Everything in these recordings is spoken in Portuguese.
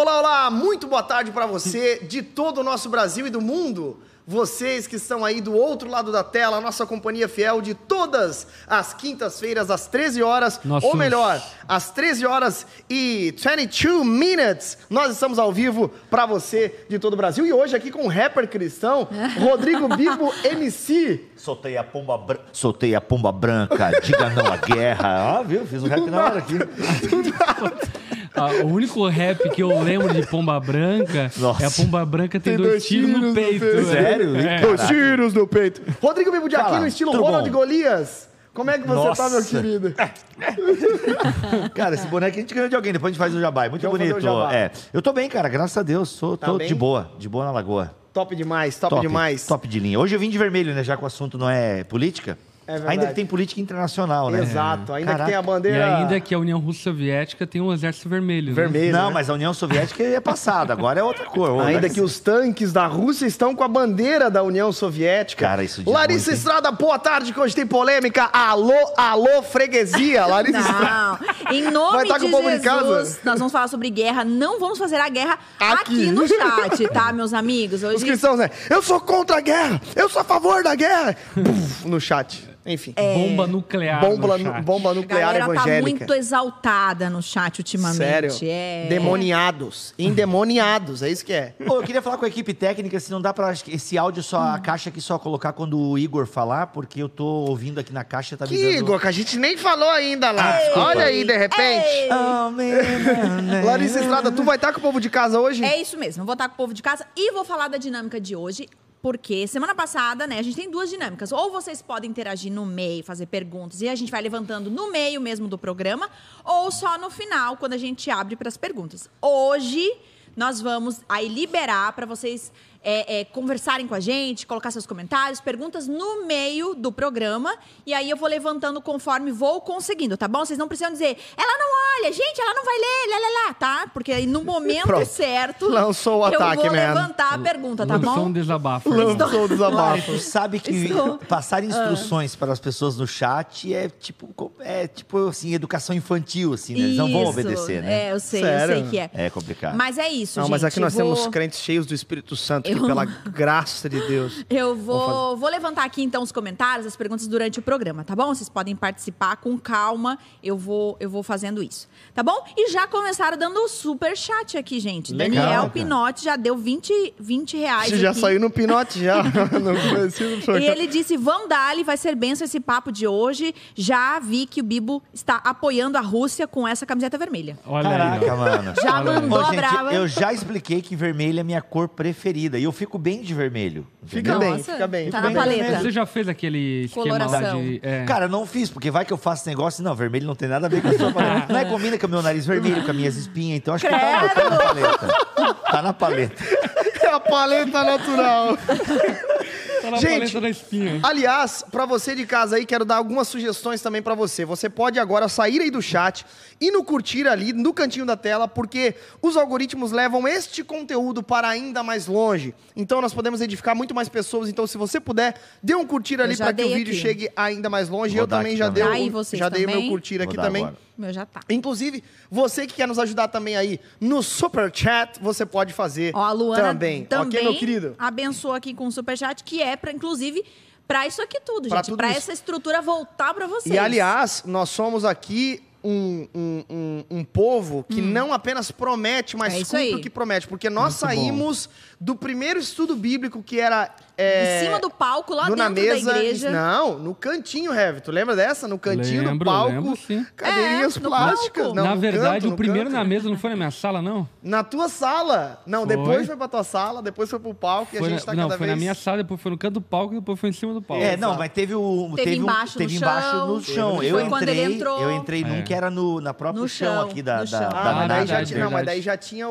Olá, olá, muito boa tarde para você de todo o nosso Brasil e do mundo. Vocês que estão aí do outro lado da tela, a nossa companhia fiel de todas as quintas-feiras às 13 horas, Nossos- ou melhor, às 13 horas e 22 minutes. Nós estamos ao vivo para você de todo o Brasil e hoje aqui com o rapper cristão Rodrigo Bibo MC. Soltei a pomba, bran- Soltei a pomba branca, diga não à guerra. Ah, viu? Fiz um rap na hora aqui. Ah, o único rap que eu lembro de Pomba Branca Nossa. é a Pomba Branca tem, dois tiros no peito. Sério? É. Dois tiros no peito. Rodrigo Bibo de aqui Fala, no estilo tudo Ronald bom? Golias. Como é que você tá, meu Nossa. querido? Cara, esse boneco a gente ganhou de alguém, depois a gente faz o jabá. É muito Vamos fazer bonito. É. Eu tô bem, cara, graças a Deus. Tô, Tá tô bem? de boa, de boa na lagoa. Top demais, top, demais. Top de linha. Hoje eu vim de vermelho, né? Já que o assunto não é política. É. Ainda que tem política internacional, né? Exato, ainda que Caraca. tem a E bandeira ainda que a União Russa Soviética tem um exército vermelho. né? vermelha. Não, né? mas a União Soviética é passada, agora é outra cor. Ainda que os tanques da Rússia estão com a bandeira da União Soviética. Cara, isso diz Larissa muito? Estrada, boa tarde, que hoje tem polêmica. Alô, alô, freguesia. Larissa Estrada. Não, em nome Vai tá com de o povo de Jesus, casa? nós vamos falar sobre guerra. Não vamos fazer a guerra Aqui. aqui, no chat, tá, meus amigos? Os Hoje cristãos, né? Eu sou contra a guerra, eu sou a favor da guerra. Buf, no chat. Enfim. Bomba nuclear. Bomba, no chat. bomba a nuclear galera tá evangélica. muito exaltada no chat ultimamente. Sério? É. Demoniados. Endemoniados, é isso que é. Pô, eu queria falar com a equipe técnica se não dá pra esse áudio só, a caixa aqui só colocar quando o Igor falar, porque eu tô ouvindo aqui na caixa, tá me Que dando... Igor, que a gente nem falou ainda lá. desculpa. Olha aí, de repente. Ei. Larissa Estrada, tu vai estar com o povo de casa hoje? É isso mesmo, vou estar com o povo de casa e vou falar da dinâmica de hoje. Porque semana passada, né, a gente tem duas dinâmicas. Ou vocês podem interagir no meio, fazer perguntas, e a gente vai levantando no meio mesmo do programa, ou só no final, quando a gente abre para as perguntas. Hoje, nós vamos aí liberar para vocês é, é, conversarem com a gente, colocar seus comentários, perguntas no meio do programa, e aí eu vou levantando conforme vou conseguindo, tá bom? Vocês não precisam dizer, ela não olha, gente, ela não vai ler, lá, lá, lá, tá? Porque aí no momento Pronto. certo, Lançou o ataque, eu vou man. levantar a pergunta, tá Lançou um bom? desabafo. Lançou o desabafo. Tu sabe que Estou- passar Ah. instruções para as pessoas no chat é tipo, é tipo assim, educação infantil, assim, né? Eles não vão obedecer, né? É, eu sei, Sério? eu sei que é. É complicado. Mas é isso, Não, gente. mas aqui nós vou... temos crentes cheios do Espírito Santo, que Eu- pela graça de Deus. Eu vou, vou levantar aqui então os comentários, as perguntas durante o programa, tá bom? Vocês podem participar com calma. Eu vou, eu vou fazendo isso, tá bom? E já começaram dando o super chat aqui, gente. Legal, Daniel cara. Pinotti já deu 20, 20 reais. Você já aqui. saiu no pinote já, E ele disse: Vão dali, vai ser benção esse papo de hoje. Já vi que o Bibo está apoiando a Rússia com essa camiseta vermelha. Olha aí. Caraca, ó. mano. Já Olha aí. mandou Ô, a gente, brava. eu já expliquei que vermelho é minha cor preferida. E eu fico bem de vermelho. Fica entendeu? bem, fica bem. Tá fica na bem. paleta. Você já fez aquele esquema lá Coloração. de... É. Cara, eu não fiz, porque vai que eu faço negócio. Não, vermelho não tem nada a ver com a sua paleta. Não é combina com o meu nariz vermelho, com as minhas espinhas. Então acho que tá, tá na paleta. Tá na paleta. É a paleta natural. tá na gente, da espinha. Aliás, pra você de casa aí, quero dar algumas sugestões também pra você. Você pode agora sair aí do chat e no curtir ali no cantinho da tela, porque os algoritmos levam este conteúdo para ainda mais longe. Então nós podemos edificar muito mais pessoas. Então, se você puder, dê um curtir ali para que o vídeo aqui. chegue ainda mais longe. Vou eu também já também. dei, vocês já dei o meu curtir aqui Vou também. agora. Meu já tá. Inclusive, você que quer nos ajudar também aí no Super Chat, você pode fazer Ó, a Luana também. também, Ok, meu querido? abençoa aqui com o superchat, que é para inclusive para isso aqui tudo, Pra gente, para essa estrutura voltar para vocês. E aliás, nós somos aqui um, um, um, um povo que não apenas promete, mas É cumpre o que promete. Porque nós Muito bom. saímos do primeiro estudo bíblico que era. É, em cima do palco lá do dentro na mesa, da igreja. Não, no cantinho, Heavy. Tu lembra dessa? No cantinho do Lembro, palco. lembro, sim. Cadeirinhas É, no plásticas. palco. Não, na no verdade, canto, o no primeiro canto. na mesa não foi na minha sala, não? Na tua sala. Não, Foi. depois foi pra tua sala, depois foi pro palco e a Foi gente na- tá não, cada foi vez... na minha sala, depois foi no canto do palco e depois foi em cima do palco. É, não, mas teve o. Teve um- embaixo no teve embaixo chão. no chão. Foi Eu quando ele entrei, entrou. eu entrei num É. que era no, na próprio No chão, aqui da, no da, Ah, daí, já não, mas daí já tinha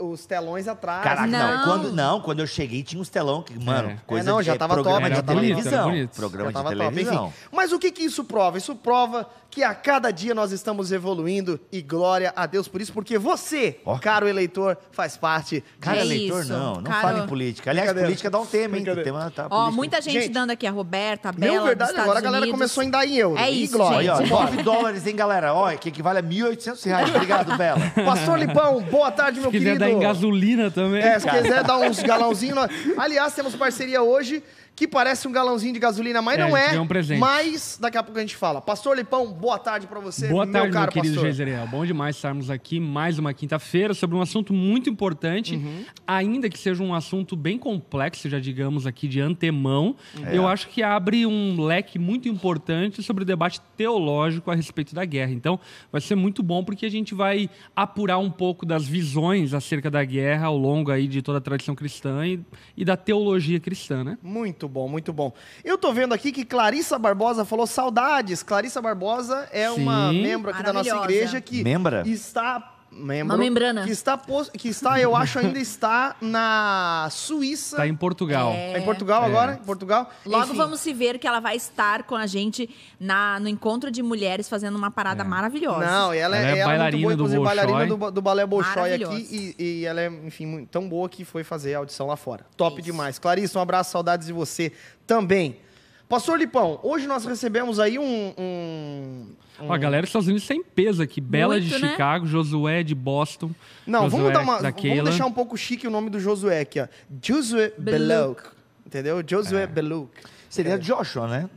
os telões atrás. Caraca, não. Não. Quando, não, quando eu cheguei tinha uns telão que, mano, É. coisa É, não, de já é, tava top, de já tava televisão. Programa Já de tava top, televisão. enfim. Mas o que que isso prova? Isso prova que a cada dia nós estamos evoluindo e glória a Deus por isso, porque você, Ó. caro eleitor, faz parte. Cara, É eleitor, isso, não. Não cara. fala em política. Aliás, política dá um tema, hein? Brincadeira. Tema, tá, Ó, muita gente, Gente, dando aqui a Roberta, a Bela, Não, verdade, dos agora a galera Unidos. começou a dar em euro. É E isso, glória. Aí, ó, gente. 9 dólares, hein, galera. Olha, que equivale a 1.800 reais. Obrigado, Bela. Pastor Lipão, boa tarde, meu Se quiser querido. dar em gasolina também. É, se quiser dar uns galãozinhos. nós- Aliás, temos parceria hoje que parece um galãozinho de gasolina, mas É, não é. ganhou um presente. Mas daqui a pouco a gente fala. Pastor Lipão, boa tarde pra você. Boa tarde, meu, caro querido pastor. Geiseriel. Bom demais estarmos aqui mais uma quinta-feira sobre um assunto muito importante, Uhum. ainda que seja um assunto bem complexo, já digamos aqui de antemão. É. Eu acho que abre um leque muito importante sobre o debate teológico a respeito da guerra. Então, vai ser muito bom porque a gente vai apurar um pouco das visões acerca da guerra ao longo aí de toda a tradição cristã e, e da teologia cristã, né? Muito bom, muito bom. Eu tô vendo aqui que Clarissa Barbosa falou saudades. Clarissa Barbosa é uma Sim. membro aqui da nossa igreja que Membra? está membro, Uma membrana. que está que está, eu acho ainda está na Suíça. Está Tá em Portugal. É. Tá em Portugal agora? Em Portugal? Logo Enfim. vamos se ver que ela vai estar com a gente na, no encontro de mulheres fazendo uma parada maravilhosa. Não, e ela, Ela é ela bailarina muito boa, do inclusive bailarina do, do balé Bolshoi aqui e, e ela é, enfim, tão boa que foi fazer a audição lá fora. Top Isso. demais. Clarissa, um abraço, saudades de você também. Pastor Lipão, hoje nós recebemos aí um... um- Ó, a galera dos Estados Unidos tem peso aqui. Bela de Muito, né? Chicago, Josué de Boston. Não, Josué vamos, dar uma, da vamos deixar um pouco chique o nome do Josué aqui, ó. Josué Belouk. Entendeu? Josué É. Belouk. Seria Joshua, né?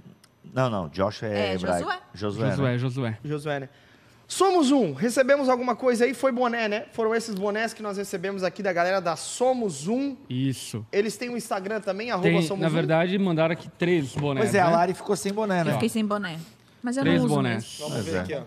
Não, não. Joshua é, É, hebraico. Josué. Josué. né? Josué, Josué. Josué, né? Somos um. Recebemos alguma coisa aí? Foi boné, né? Foram esses bonés que nós recebemos aqui da galera da Somos Um. Isso. Eles têm um Instagram também, arroba Tem, Somos na Um. verdade, mandaram aqui três bonés. Pois é, a né? Lari ficou sem boné, né? Eu fiquei sem boné. Mas eu Três não uso bonés. mesmo. Vamos Pois ver é. aqui, ó.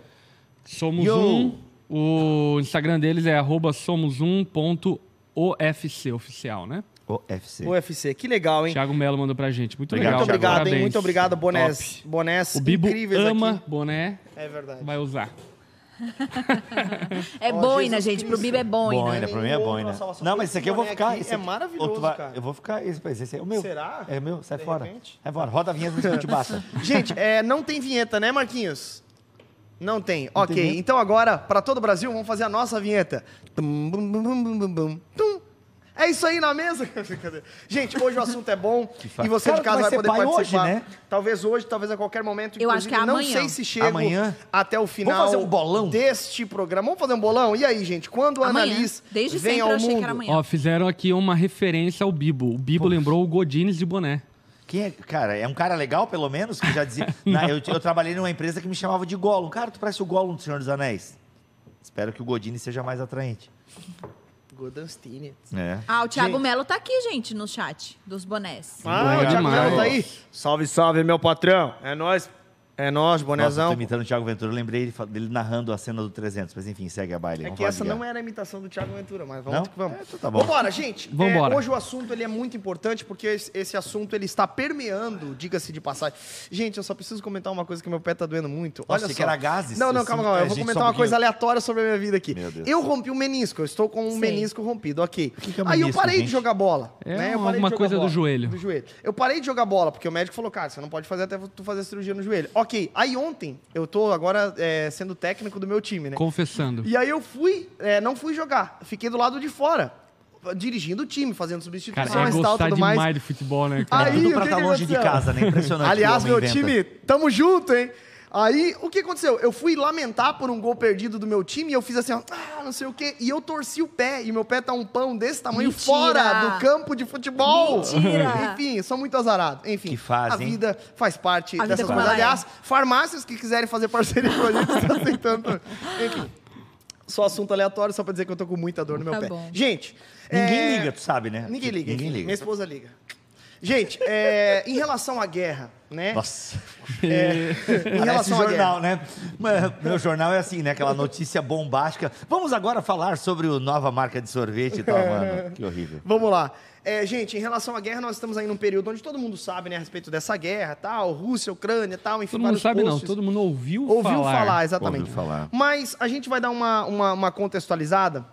Somos Yo! um. O Instagram deles é arroba somos1.ofc oficial, né? O FC. UFC, que legal, hein? Thiago Melo mandou pra gente. Muito Obrigado, Muito legal. obrigado, Parabéns. hein? Muito obrigado, bonés. Top. Bonés O Bibo incríveis ama aqui. boné, É verdade. vai usar. É Ó, boina, Jesus gente. Pro Cristo. Bibo é boina. Boina, pra mim é boina. Não, mas esse aqui eu vou ficar. Esse aqui aqui, é maravilhoso, vai- cara. Eu vou ficar. Esse, esse é o meu. Será? É o meu, sai De fora. repente? Sai fora. Roda a vinheta do te basta. Gente, é, não tem vinheta, né, Marquinhos? Não tem. ok, vinheta? então agora, para todo o Brasil, vamos fazer a nossa vinheta. Tum, bum, bum, bum, bum, bum. Tum. É isso aí na mesa? Gente, hoje o assunto é bom e você Cara, de casa vai vai poder pai participar. hoje, né? Talvez hoje, talvez a qualquer momento. Eu acho que é amanhã. Não sei se chego Amanhã? até o final fazer um bolão? deste programa. Vamos fazer um bolão? E aí, gente, quando a. Annalise Desde vem sempre ao eu achei que mundo... era amanhã. Ó, fizeram aqui uma referência ao Bibo. O Bibo lembrou o Godines de boné. Quem é, cara, é um cara legal, pelo menos, que já dizia. Na- eu, eu trabalhei numa empresa que me chamava de Gollum. Cara, tu parece o Gollum do Senhor dos Anéis. Espero que o Godine seja mais atraente. Godanstine. É. Ah, o Thiago Gente. Melo tá aqui, gente, no chat dos bonés. Ah, Boa o Thiago Melo tá aí. Salve, salve, meu patrão. É nóis. É nóis, Nossa, eu bonezão. tô imitando o Thiago Ventura. Eu lembrei ele fa- dele narrando a cena do 300. Mas enfim, segue a baile. É Vamos que essa de não era a imitação do Thiago Ventura, mas vamos Não? que vamos. É, então tá bom. Vambora, gente. Vambora. É, hoje o assunto ele é muito importante porque esse, esse assunto ele está permeando, diga-se de passagem. Gente, eu só preciso comentar uma coisa que meu pé tá doendo muito. Nossa, Olha achei só. que era gases. Não, não, calma, calma. é, Eu vou comentar um uma coisa aleatória sobre a minha vida aqui. Meu Deus. Eu rompi o menisco, eu estou com um Sei. menisco rompido, ok. que é um Aí eu menisco, parei de gente? jogar bola. É né? Eu uma- parei de alguma jogar coisa do bola. joelho. Do joelho. Eu parei de jogar bola, porque o médico falou, cara, você não pode fazer até tu fazer cirurgia no joelho. Ok, aí ontem, eu tô agora é, sendo técnico do meu time, né? Confessando. E aí eu fui, é, não fui jogar, fiquei do lado de fora, dirigindo o time, fazendo Cara, substituições é e tal, tudo demais mais. de futebol, né? cara? Aí, Tudo pra estar que longe de casa, né? Impressionante. Aliás, meu time, tamo junto, hein? Aí, o que aconteceu? Eu fui lamentar por um gol perdido do meu time e eu fiz assim, ó, ah, não sei o quê, e eu torci o pé, e meu pé tá um pão desse tamanho Mentira! fora do campo de futebol. Mentira! Enfim, sou muito azarado. Enfim, Que fase, a hein? vida faz parte A dessas como coisas. é. Aliás, farmácias que quiserem fazer parceria com a gente, estão aceitando. Enfim, só assunto aleatório, só pra dizer que eu tô com muita dor no meu Tá pé. bom. Gente... Ninguém é, liga, tu sabe, né? Ninguém liga. Ninguém liga. Minha esposa liga. Gente, é, em relação à guerra, né? Nossa. em Parece relação à jornal, né? Meu jornal é assim, né? Aquela notícia bombástica. Vamos agora falar sobre a nova marca de sorvete e tal, mano. Que horrível. Vamos lá. É, gente, em relação à guerra, nós estamos aí num período onde todo mundo sabe, né, a respeito dessa guerra, tal, Rússia, Ucrânia, tal, enfim, Todo mundo sabe, não. posts. Todo mundo ouviu, Ouviu falar. falar, exatamente. Ouviu falar. Mas a gente vai dar uma, uma, uma contextualizada.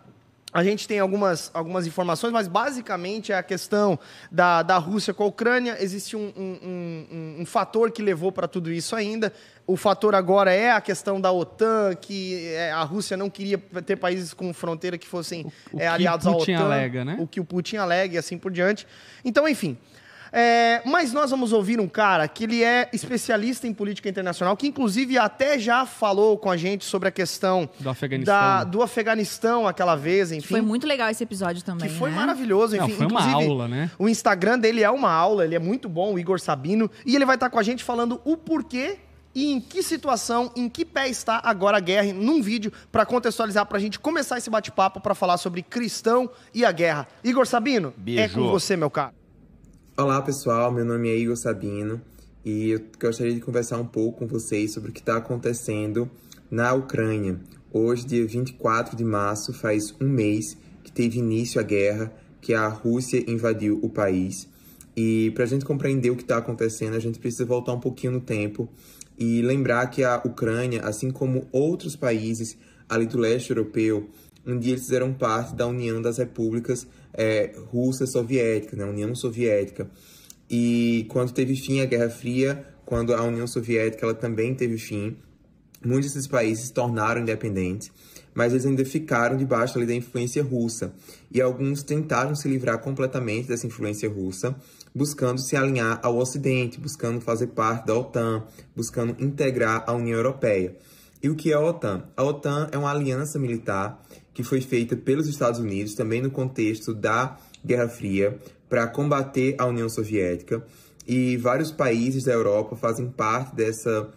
A gente tem algumas, algumas informações, mas basicamente é a questão da, da Rússia com a Ucrânia. Existe um, um, um- um fator que levou para tudo isso ainda. O fator agora é a questão da OTAN, que é, a Rússia não queria ter países com fronteira que fossem o é, que aliados o à Putin OTAN. alega, né? O que o Putin alega e assim por diante. Então, enfim. É, mas nós vamos ouvir um cara que ele é especialista em política internacional, que inclusive até já falou com a gente sobre a questão Do Afeganistão. da- do Afeganistão aquela vez, enfim. Foi muito legal esse episódio também. Que foi né? maravilhoso, Não, enfim. foi uma inclusive, aula, né? O Instagram dele é uma aula, ele é muito bom, o Igor Sabino. E ele vai estar com a gente falando o porquê e em que situação, em que pé está agora a guerra, num vídeo, para contextualizar, pra gente começar esse bate-papo para falar sobre cristão e a guerra. Igor Sabino, é Beijo. com você, meu caro. Olá pessoal, meu nome é Igor Sabino e eu gostaria de conversar um pouco com vocês sobre o que está acontecendo na Ucrânia. Hoje, dia 24 de março, faz um mês que teve início a guerra, que a Rússia invadiu o país. E para a gente compreender o que está acontecendo, a gente precisa voltar um pouquinho no tempo e lembrar que a Ucrânia, assim como outros países ali do leste europeu, um dia eles fizeram parte da União das Repúblicas eh, Russas Soviéticas, né? União Soviética. E quando teve fim a Guerra Fria, quando a União Soviética ela também teve fim, muitos desses países se tornaram independentes, mas eles ainda ficaram debaixo ali da influência russa. E alguns tentaram se livrar completamente dessa influência russa, buscando se alinhar ao Ocidente, buscando fazer parte da OTAN, buscando integrar a União Europeia. E o que é a OTAN? A OTAN é uma aliança militar que foi feita pelos Estados Unidos, também no contexto da Guerra Fria, para combater a União Soviética. E vários países da Europa fazem parte dessa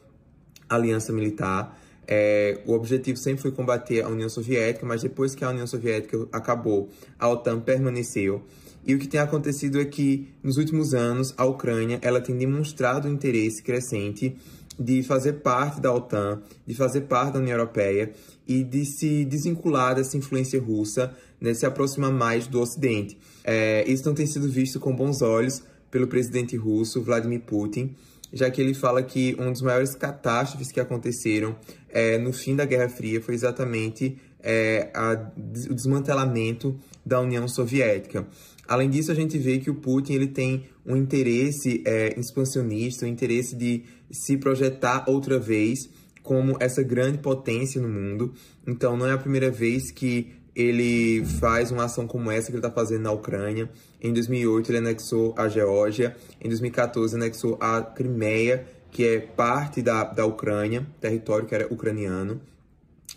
aliança militar. É, o objetivo sempre foi combater a União Soviética, mas depois que a União Soviética acabou, a OTAN permaneceu. E o que tem acontecido é que, nos últimos anos, a Ucrânia ela tem demonstrado um interesse crescente de fazer parte da OTAN, de fazer parte da União Europeia e de se desvincular dessa influência russa, né, se aproximar mais do Ocidente. É, isso não tem sido visto com bons olhos pelo presidente russo, Vladimir Putin, já que ele fala que uma das maiores catástrofes que aconteceram é, no fim da Guerra Fria foi exatamente é, a- o desmantelamento da União Soviética. Além disso, a gente vê que o Putin ele tem um interesse é, expansionista, um interesse de se projetar outra vez como essa grande potência no mundo. Então, não é a primeira vez que ele faz uma ação como essa que ele está fazendo na Ucrânia. Em 2008, ele anexou a Geórgia. Em 2014, anexou a Crimeia, que é parte da, da Ucrânia, território que era ucraniano.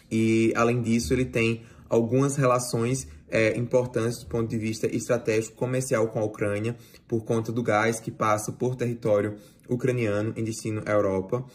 E, além disso, ele tem algumas relações é, importantes do ponto de vista estratégico comercial com a Ucrânia, por conta do gás que passa por território ucraniano em destino à Europa.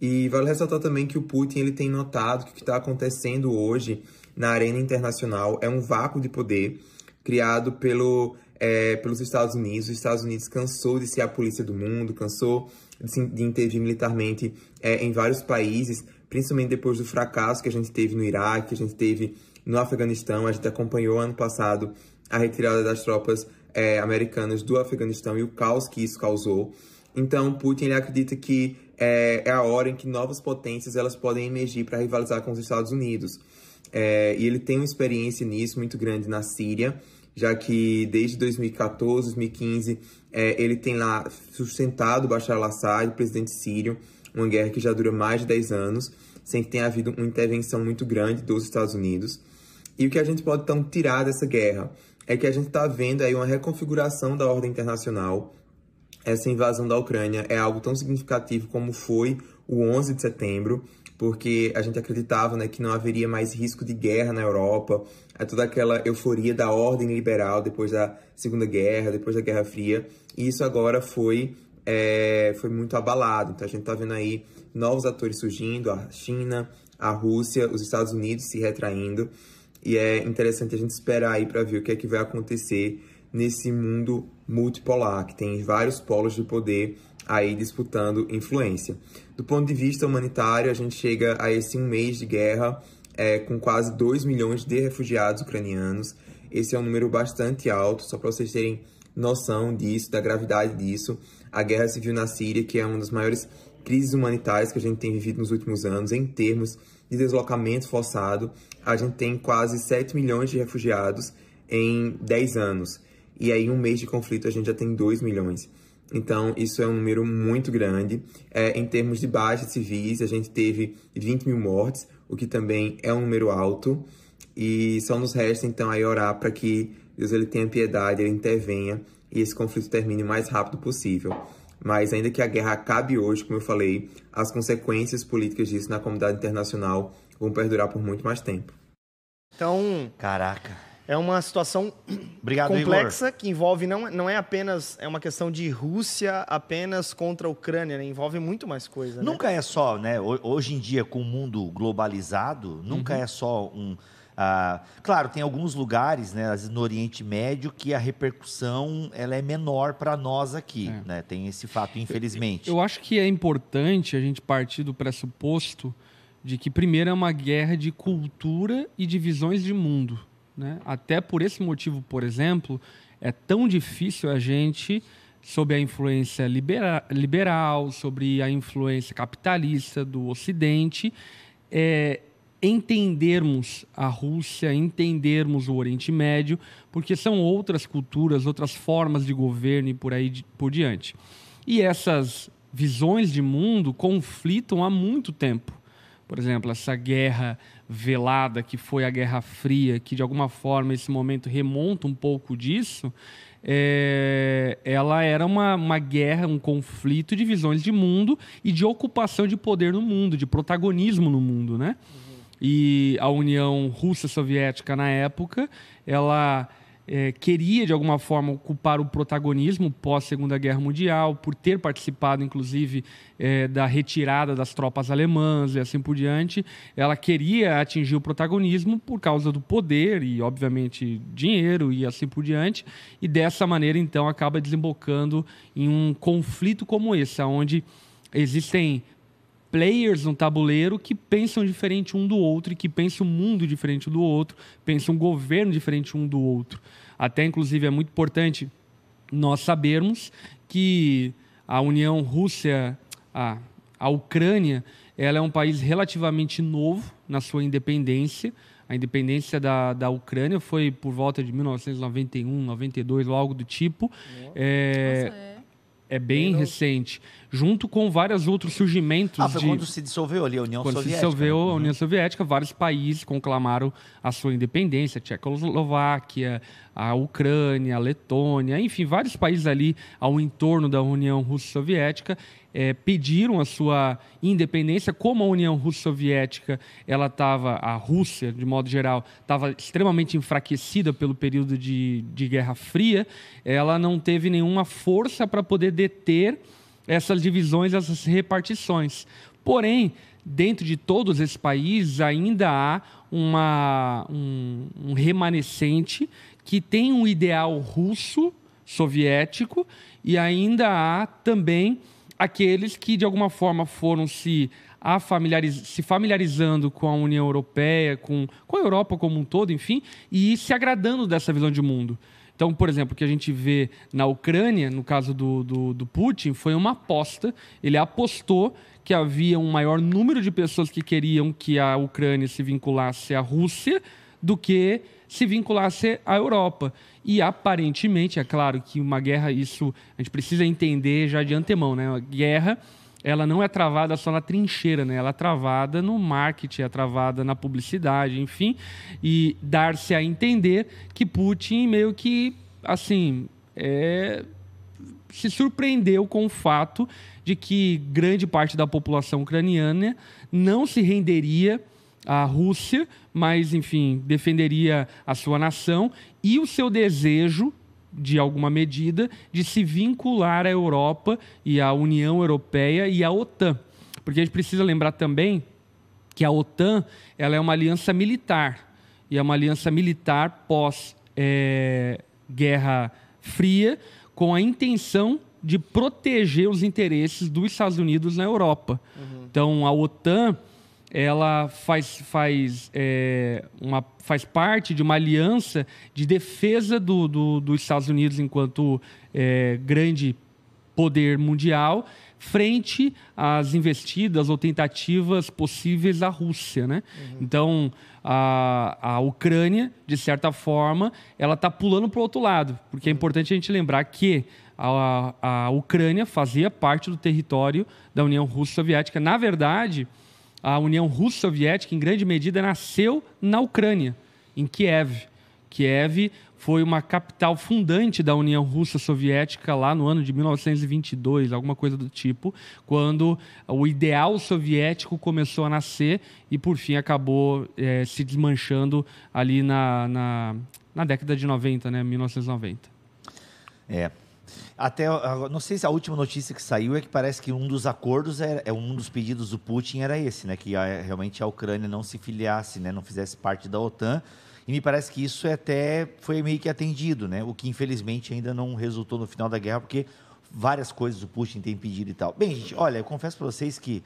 E vale ressaltar também que o Putin ele tem notado que o que está acontecendo hoje na arena internacional é um vácuo de poder criado pelo, é, pelos Estados Unidos. Os Estados Unidos cansou de ser a polícia do mundo, cansou de, de intervir militarmente é, em vários países, principalmente depois do fracasso que a gente teve no Iraque, que a gente teve no Afeganistão. A gente acompanhou ano passado a retirada das tropas é, americanas do Afeganistão e o caos que isso causou. Então, Putin ele acredita que é, é a hora em que novas potências elas podem emergir para rivalizar com os Estados Unidos. É, e ele tem uma experiência nisso muito grande na Síria, já que desde 2014, 2015, é, ele tem lá sustentado Bashar al-Assad, presidente sírio, uma guerra que já dura mais de 10 anos, sem que tenha havido uma intervenção muito grande dos Estados Unidos. E o que a gente pode então tirar dessa guerra é que a gente está vendo aí uma reconfiguração da ordem internacional. Essa invasão da Ucrânia é algo tão significativo como foi o 11 de setembro, porque a gente acreditava né, que não haveria mais risco de guerra na Europa, é toda aquela euforia da ordem liberal depois da Segunda Guerra, depois da Guerra Fria, e isso agora foi, é, foi muito abalado. Então a gente está vendo aí novos atores surgindo, a China, a Rússia, os Estados Unidos se retraindo, e é interessante a gente esperar aí para ver o que é que vai acontecer nesse mundo multipolar, que tem vários polos de poder aí disputando influência. Do ponto de vista humanitário, a gente chega a esse um mês de guerra é, com quase 2 milhões de refugiados ucranianos. Esse é um número bastante alto, só para vocês terem noção disso, da gravidade disso. A guerra civil na Síria, que é uma das maiores crises humanitárias que a gente tem vivido nos últimos anos, em termos de deslocamento forçado, a gente tem quase 7 milhões de refugiados em 10 anos. E aí, um mês de conflito, a gente já tem 2 milhões. Então, isso é um número muito grande. É, em termos de baixas civis, a gente teve 20 mil mortes, o que também é um número alto. E só nos resta, então, aí orar para que Deus ele tenha piedade, ele intervenha e esse conflito termine o mais rápido possível. Mas ainda que a guerra acabe hoje, como eu falei, as consequências políticas disso na comunidade internacional vão perdurar por muito mais tempo. Então, Caraca. é uma situação Obrigado, complexa Igor. que envolve não, não é apenas é uma questão de Rússia apenas contra a Ucrânia, né? envolve muito mais coisa. né? Nunca é só, né? ho- Hoje em dia, com o mundo globalizado, nunca Uhum. é só um. Ah, claro, tem alguns lugares, né, às vezes no Oriente Médio, que a repercussão ela é menor para nós aqui, É. né? Tem esse fato, infelizmente. Eu acho que é importante a gente partir do pressuposto de que, primeiro, é uma guerra de cultura e de visões de mundo. Né? Até por esse motivo, por exemplo, é tão difícil a gente, sob a influência libera- liberal, sobre a influência capitalista do Ocidente, é, entendermos a Rússia, entendermos o Oriente Médio, porque são outras culturas, outras formas de governo e por aí por diante. E essas visões de mundo conflitam há muito tempo. Por exemplo, essa guerra velada que foi a Guerra Fria, que de alguma forma esse momento remonta um pouco disso, é, ela era uma, uma guerra, um conflito de visões de mundo e de ocupação de poder no mundo, de protagonismo no mundo, né? E a União Russa-Soviética, na época, ela eh, queria, de alguma forma, ocupar o protagonismo pós-Segunda Guerra Mundial, por ter participado, inclusive, eh, da retirada das tropas alemãs e assim por diante. Ela queria atingir o protagonismo por causa do poder e, obviamente, dinheiro e assim por diante. E dessa maneira, então, acaba desembocando em um conflito como esse, onde existem players no tabuleiro que pensam diferente um do outro e que pensam um mundo diferente do outro, pensam um governo diferente um do outro. Até, inclusive, é muito importante nós sabermos que a União Rússia, a, a Ucrânia, ela é um país relativamente novo na sua independência. A independência da, da Ucrânia foi por volta de 1991, 92, ou algo do tipo. É, é. é bem recente, junto com vários outros surgimentos Ah, foi de quando se dissolveu ali a União quando se Soviética. dissolveu né? a Uhum. União Soviética, vários países conclamaram a sua independência, Tchecoslováquia, a Ucrânia, a Letônia, enfim, vários países ali ao entorno da União Russo-Soviética eh, pediram a sua independência. Como a União Russo-Soviética, ela estava, a Rússia, de modo geral, estava extremamente enfraquecida pelo período de, de Guerra Fria, ela não teve nenhuma força para poder deter essas divisões, essas repartições. Porém, dentro de todos esses países, ainda há uma, um, um remanescente que tem um ideal russo, soviético, e ainda há também aqueles que, de alguma forma, foram se, a familiariz- se familiarizando com a União Europeia, com, com a Europa como um todo, enfim, e se agradando dessa visão de mundo. Então, por exemplo, o que a gente vê na Ucrânia, no caso do, do, do Putin, foi uma aposta. Ele apostou que havia um maior número de pessoas que queriam que a Ucrânia se vinculasse à Rússia do que se vinculasse à Europa. E aparentemente, é claro que uma guerra, isso a gente precisa entender já de antemão, né? A guerra ela não é travada só na trincheira, né? Ela é travada no marketing, é travada na publicidade, enfim, e dar-se a entender que Putin meio que, assim, é, se surpreendeu com o fato de que grande parte da população ucraniana não se renderia à Rússia, mas, enfim, defenderia a sua nação e o seu desejo de alguma medida, de se vincular à Europa e à União Europeia e à OTAN. Porque a gente precisa lembrar também que a OTAN ela é uma aliança militar, e é uma aliança militar pós-Guerra Fria, com a intenção de proteger os interesses dos Estados Unidos na Europa. Então, a OTAN ela faz, faz, é, uma, faz parte de uma aliança de defesa do, do- dos Estados Unidos enquanto é, grande poder mundial frente às investidas ou tentativas possíveis da Rússia, né? Então a, a Ucrânia, de certa forma, ela está pulando para o outro lado, porque é importante a gente lembrar que a, a Ucrânia fazia parte do território da União Russo-Soviética. Na verdade, a União Russo-Soviética, em grande medida, nasceu na Ucrânia, em Kiev Kiev foi uma capital fundante da União Russa Soviética lá no ano de 1922, alguma coisa do tipo, quando o ideal soviético começou a nascer e, por fim, acabou é, se desmanchando ali na, na, na década de 90, né, 1990. É. Até, não sei se a última notícia que saiu é que parece que um dos acordos, é, é um dos pedidos do Putin era esse, né? Que a, realmente a Ucrânia não se filiasse, né? Não fizesse parte da OTAN. E me parece que isso é até foi meio que atendido, né? O que infelizmente ainda não resultou no final da guerra, porque várias coisas o Putin tem pedido e tal. Bem, gente, olha, eu confesso para vocês que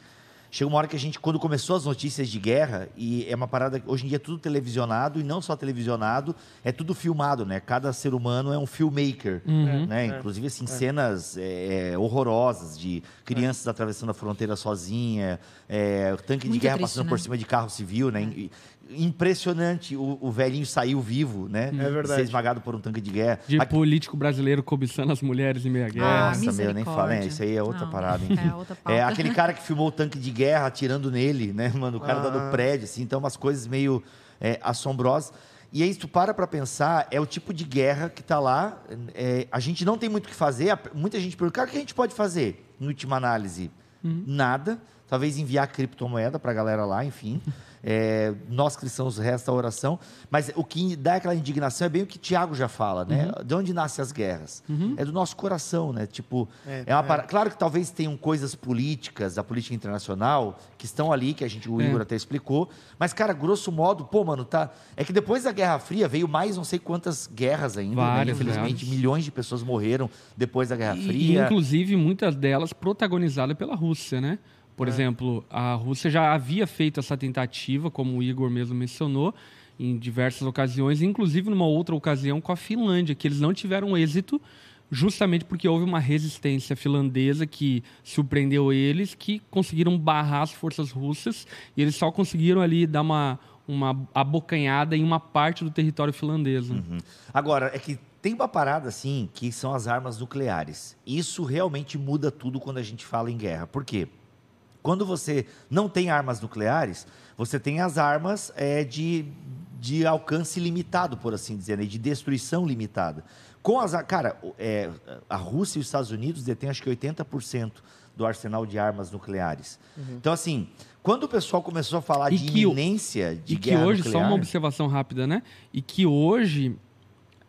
Chega uma hora que a gente, quando começou as notícias de guerra, e é uma parada, hoje em dia é tudo televisionado, e não só televisionado, é tudo filmado, né? Cada ser humano é um filmmaker, uhum. né? É, Inclusive, assim, é. cenas é, horrorosas de crianças atravessando a fronteira sozinha, é, tanque Muito de guerra triste, passando né? por cima de carro civil, né? É impressionante o, o, velhinho saiu vivo, né? É verdade. Ser esmagado por um tanque de guerra. De Aqui... político brasileiro cobiçando as mulheres em meia guerra. Nossa, meu, nem fala. É, isso aí é outra Não, parada, enfim. É, outra é aquele cara que filmou o tanque de guerra atirando nele, né, mano? O cara ah. tá no prédio, assim. Então, umas coisas meio é, assombrosas. E aí, se tu para para pensar, é o tipo de guerra que tá lá. É, a gente não tem muito o que fazer. Muita gente pergunta, cara, o que a gente pode fazer? Em última análise, uhum. nada. Talvez enviar criptomoeda para a galera lá, enfim. É, nós cristãos resta a oração, mas o que dá aquela indignação é bem o que Tiago já fala, né? Uhum. De onde nascem as guerras? Uhum. É do nosso coração, né? Tipo, é, é uma é. claro que talvez tenham coisas políticas, da política internacional, que estão ali, que a gente, o é. Igor até explicou, mas, cara, grosso modo, pô, mano, tá. É que depois da Guerra Fria veio mais não sei quantas guerras ainda, né? Várias, né? Infelizmente, milhões de pessoas morreram depois da Guerra Fria. E, inclusive, muitas delas protagonizadas pela Rússia, né? Por é. exemplo, a Rússia já havia feito essa tentativa, como o Igor mesmo mencionou, em diversas ocasiões, inclusive numa outra ocasião com a Finlândia, que eles não tiveram êxito, justamente porque houve uma resistência finlandesa que surpreendeu eles, que conseguiram barrar as forças russas, e eles só conseguiram ali dar uma, uma abocanhada em uma parte do território finlandês. Uhum. Agora, é que tem uma parada assim, que são as armas nucleares. Isso realmente muda tudo quando a gente fala em guerra. Por quê? Quando você não tem armas nucleares, você tem as armas é, de, de alcance limitado, por assim dizer, né? de destruição limitada. Com as, cara, é, a Rússia e os Estados Unidos detêm acho que 80% do arsenal de armas nucleares. Uhum. Então, assim, quando o pessoal começou a falar e de iminência de e guerra que hoje, nuclear... só uma observação rápida, né? E que hoje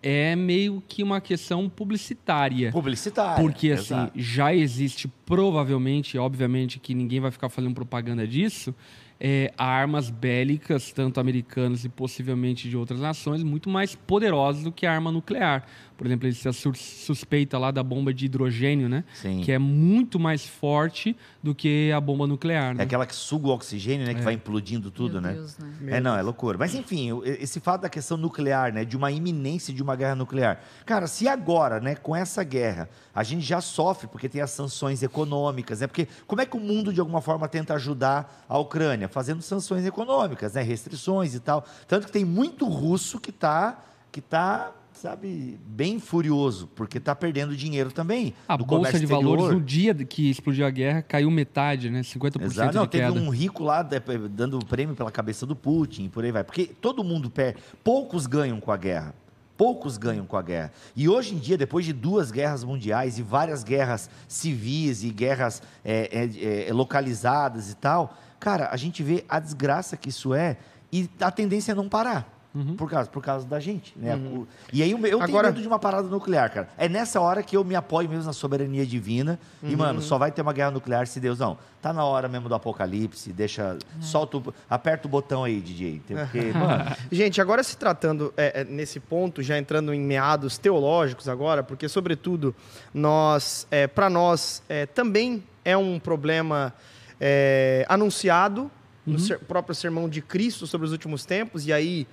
é meio que uma questão publicitária. Publicitária. Porque, assim, exato. já existe provavelmente, obviamente, que ninguém vai ficar fazendo propaganda disso, é, armas bélicas, tanto americanas e possivelmente de outras nações, muito mais poderosas do que a arma nuclear. Por exemplo, existe a suspeita lá da bomba de hidrogênio, né? Sim. Que é muito mais forte do que a bomba nuclear. Né? É aquela que suga o oxigênio, né? É. Que vai implodindo tudo, Meu né? Deus, né? É, não, é loucura. Mas enfim, esse fato da questão nuclear, né? De uma iminência de uma guerra nuclear. Cara, se agora, né, com essa guerra, a gente já sofre porque tem as sanções econômicas, né? Porque como é que o mundo, de alguma forma, tenta ajudar a Ucrânia? Fazendo sanções econômicas, né? Restrições e tal. Tanto que tem muito russo que está que tá sabe, bem furioso, porque está perdendo dinheiro também. A bolsa de valores, no dia que explodiu a guerra, caiu metade, né? 50% Exato. Não, teve um rico lá dando prêmio pela cabeça do Putin, por aí vai. Porque todo mundo perde. Poucos ganham com a guerra. Poucos ganham com a guerra. E hoje em dia, depois de duas guerras mundiais e várias guerras civis e guerras é, é, é, localizadas e tal, cara, a gente vê a desgraça que isso é e a tendência é não parar. Uhum. Por, causa, por causa da gente. Né? Uhum. E aí eu, eu Agora... tenho medo de uma parada nuclear, cara. É nessa hora que eu me apoio mesmo na soberania divina. Uhum. E, mano, só vai ter uma guerra nuclear se Deus não. Tá na hora mesmo do apocalipse, deixa. É. Solta o, aperta o botão aí, DJ. Porque, mano... Gente, agora se tratando é, é, nesse ponto, já entrando em meados teológicos agora, porque, sobretudo, nós, é, para nós, é, também é um problema é, anunciado no uhum. próprio sermão de Cristo sobre os últimos tempos, e aí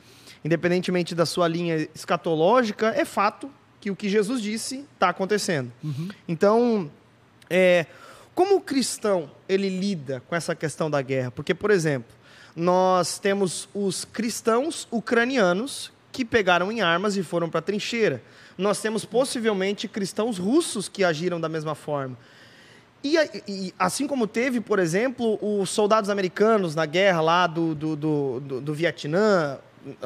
independentemente da sua linha escatológica, é fato que o que Jesus disse está acontecendo. Uhum. Então, é, como o cristão ele lida com essa questão da guerra? Porque, por exemplo, nós temos os cristãos ucranianos que pegaram em armas e foram para a trincheira. Nós temos possivelmente cristãos russos que agiram da mesma forma. E, e, assim como teve, por exemplo, os soldados americanos na guerra lá do, do, do, do, do Vietnã,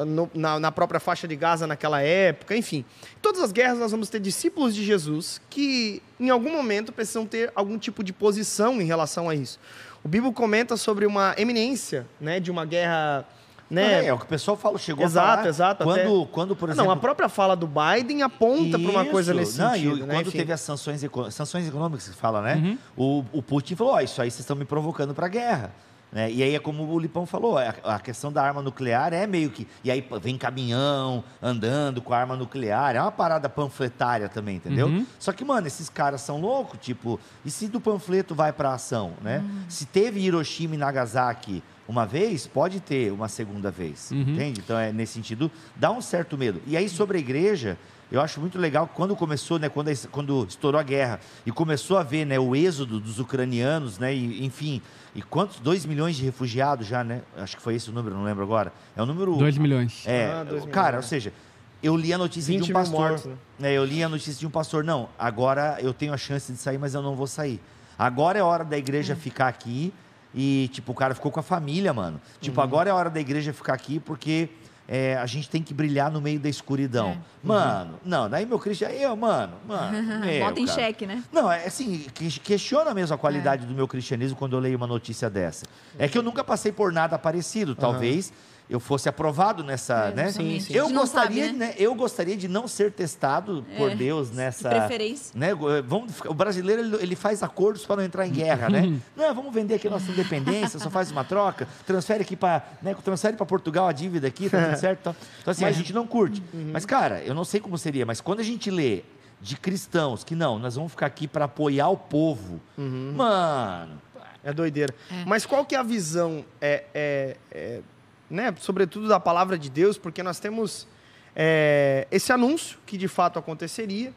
no, na, na, própria faixa de Gaza naquela época, enfim. Todas as guerras nós vamos ter discípulos de Jesus que, em algum momento, precisam ter algum tipo de posição em relação a isso. O Bíblia comenta sobre uma eminência né, de uma guerra. Né? É, é, o que o pessoal fala, chegou exato, a falar. Exato, quando, até... quando, por exemplo... Não, a própria fala do Biden aponta para uma coisa nesse não, sentido. E, né? Quando Enfim. teve as sanções, sanções econômicas, que se fala, né? Uhum. O, o Putin falou, oh, isso aí vocês estão me provocando para a guerra. Né? E aí é como o Lipão falou, a, a, questão da arma nuclear é meio que. E aí vem caminhão andando com a arma nuclear, é uma parada panfletária também, entendeu? Uhum. Só que, mano, esses caras são loucos, tipo, e se do panfleto vai pra ação, né? Uhum. Se teve Hiroshima e Nagasaki uma vez, pode ter uma segunda vez, uhum. entende? Então, é nesse sentido, dá um certo medo. E aí, sobre a igreja, eu acho muito legal quando começou, né, quando, quando estourou a guerra e começou a ver né, o êxodo dos ucranianos, né, e, enfim, e quantos? 2 milhões de refugiados já, né? Acho que foi esse o número, não lembro agora. É o número. 2 milhões. É, ah, dois cara, milhões. ou seja, eu li a notícia de um pastor. Mortos, né? né? Eu li a notícia de um pastor. Não, agora eu tenho a chance de sair, mas eu não vou sair. Agora é hora da igreja hum. ficar aqui. E, tipo, o cara ficou com a família, mano. Tipo, uhum. agora é hora da igreja ficar aqui porque é, a gente tem que brilhar no meio da escuridão. É. Mano, uhum. não, daí meu cristianismo, eu, mano, mano. meu, Bota em cara. xeque, né? Não, é assim, questiona mesmo a qualidade é. do meu cristianismo quando eu leio uma notícia dessa. É que eu nunca passei por nada parecido, talvez. Uhum eu fosse aprovado nessa, é, né? Sim, sim. Eu gostaria, sabe, né? né? Eu gostaria de não ser testado é, por Deus nessa preferência. Né? Vamos, o brasileiro ele, faz acordos para não entrar em guerra, né? não, vamos vender aqui a nossa independência, só faz uma troca, transfere aqui para, né, transfere para Portugal a dívida aqui, tá tudo certo? Então, então assim, mas, a gente não curte. Uhum. Mas cara, eu não sei como seria, mas quando a gente lê de cristãos que não, nós vamos ficar aqui para apoiar o povo. Uhum. Mano, é doideira. É. Mas qual que é a visão é, é, é né, sobretudo da palavra de Deus, porque nós temos é, esse anúncio que de fato aconteceria.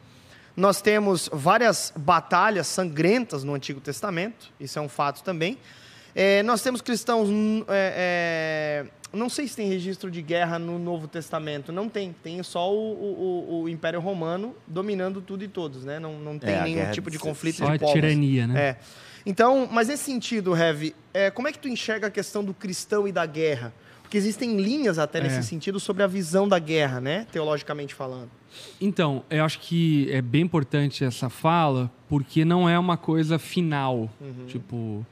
Nós temos várias batalhas sangrentas no Antigo Testamento, isso é um fato também. É, nós temos cristãos, é, é, não sei se tem registro de guerra no Novo Testamento, não tem, tem só o, o, o Império Romano dominando tudo e todos, né? Não, não tem é, nenhum tipo de conflito só de povos. tirania, né? É. Então, mas nesse sentido, Heavy, é, como é que tu enxerga a questão do cristão e da guerra? Porque existem linhas até nesse é. sentido sobre a visão da guerra, né? Teologicamente falando. Então, eu acho que é bem importante essa fala, porque não é uma coisa final. Uhum. Tipo,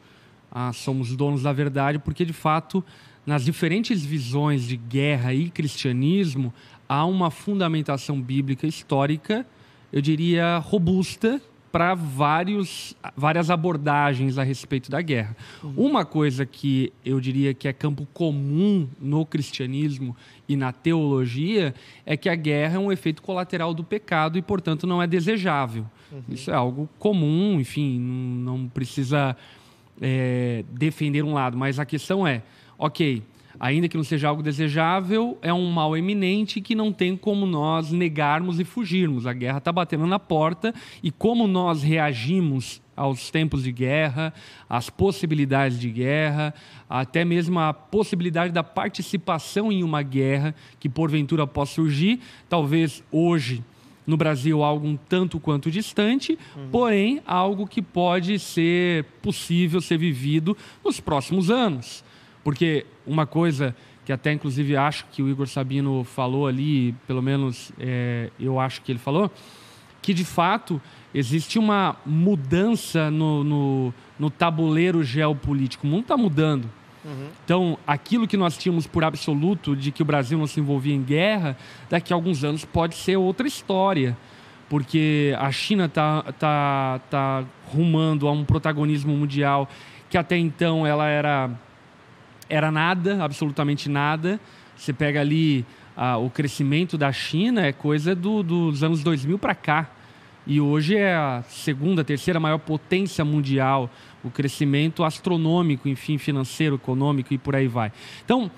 ah, somos donos da verdade, porque de fato, nas diferentes visões de guerra e cristianismo, há uma fundamentação bíblica histórica, eu diria, robusta, para várias abordagens a respeito da guerra. Uhum. Uma coisa que eu diria que é campo comum no cristianismo e na teologia é que a guerra é um efeito colateral do pecado e, portanto, não é desejável. Uhum. Isso é algo comum, enfim, não, não precisa é, defender um lado, mas a questão é, ok, ainda que não seja algo desejável, é um mal eminente que não tem como nós negarmos e fugirmos. A guerra está batendo na porta e como nós reagimos aos tempos de guerra, às possibilidades de guerra, até mesmo a possibilidade da participação em uma guerra que porventura possa surgir, talvez hoje no Brasil algo um tanto quanto distante, uhum. porém algo que pode ser possível ser vivido nos próximos anos. Porque uma coisa que até inclusive acho que o Igor Sabino falou ali, pelo menos é, eu acho que ele falou, que de fato existe uma mudança no, no, no tabuleiro geopolítico. O mundo está mudando. Uhum. Então, aquilo que nós tínhamos por absoluto de que o Brasil não se envolvia em guerra, daqui a alguns anos pode ser outra história. Porque a China está tá, tá rumando a um protagonismo mundial que até então ela era era nada, absolutamente nada. Você pega ali ah, o crescimento da China, é coisa do, dos anos 2000 para cá. E hoje é a segunda, terceira maior potência mundial. O crescimento astronômico, enfim, financeiro, econômico e por aí vai. Então,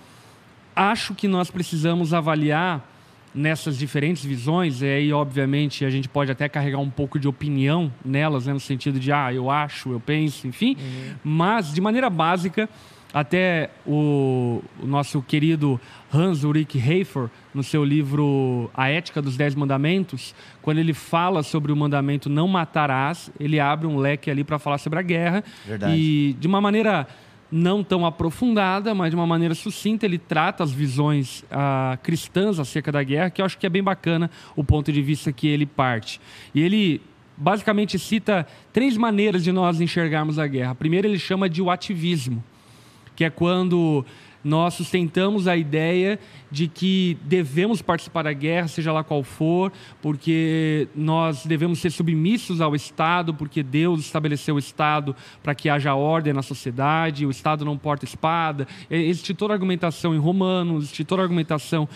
acho que nós precisamos avaliar nessas diferentes visões, e aí, obviamente, a gente pode até carregar um pouco de opinião nelas, né, no sentido de, ah, eu acho, eu penso, enfim, uhum. mas, de maneira básica, até o, o nosso querido Hans Ulrich Heifer, no seu livro A Ética dos Dez Mandamentos, quando ele fala sobre o mandamento não matarás, ele abre um leque ali para falar sobre a guerra. Verdade. E de uma maneira não tão aprofundada, mas de uma maneira sucinta, ele trata as visões ah, cristãs acerca da guerra, que eu acho que é bem bacana o ponto de vista que ele parte. E ele basicamente cita três maneiras de nós enxergarmos a guerra. A primeira ele chama de o ativismo, que é quando nós sustentamos a ideia de que devemos participar da guerra, seja lá qual for, porque nós devemos ser submissos ao Estado, porque Deus estabeleceu o Estado para que haja ordem na sociedade, o Estado não porta espada. Existe toda a argumentação em Romanos, existe toda a argumentação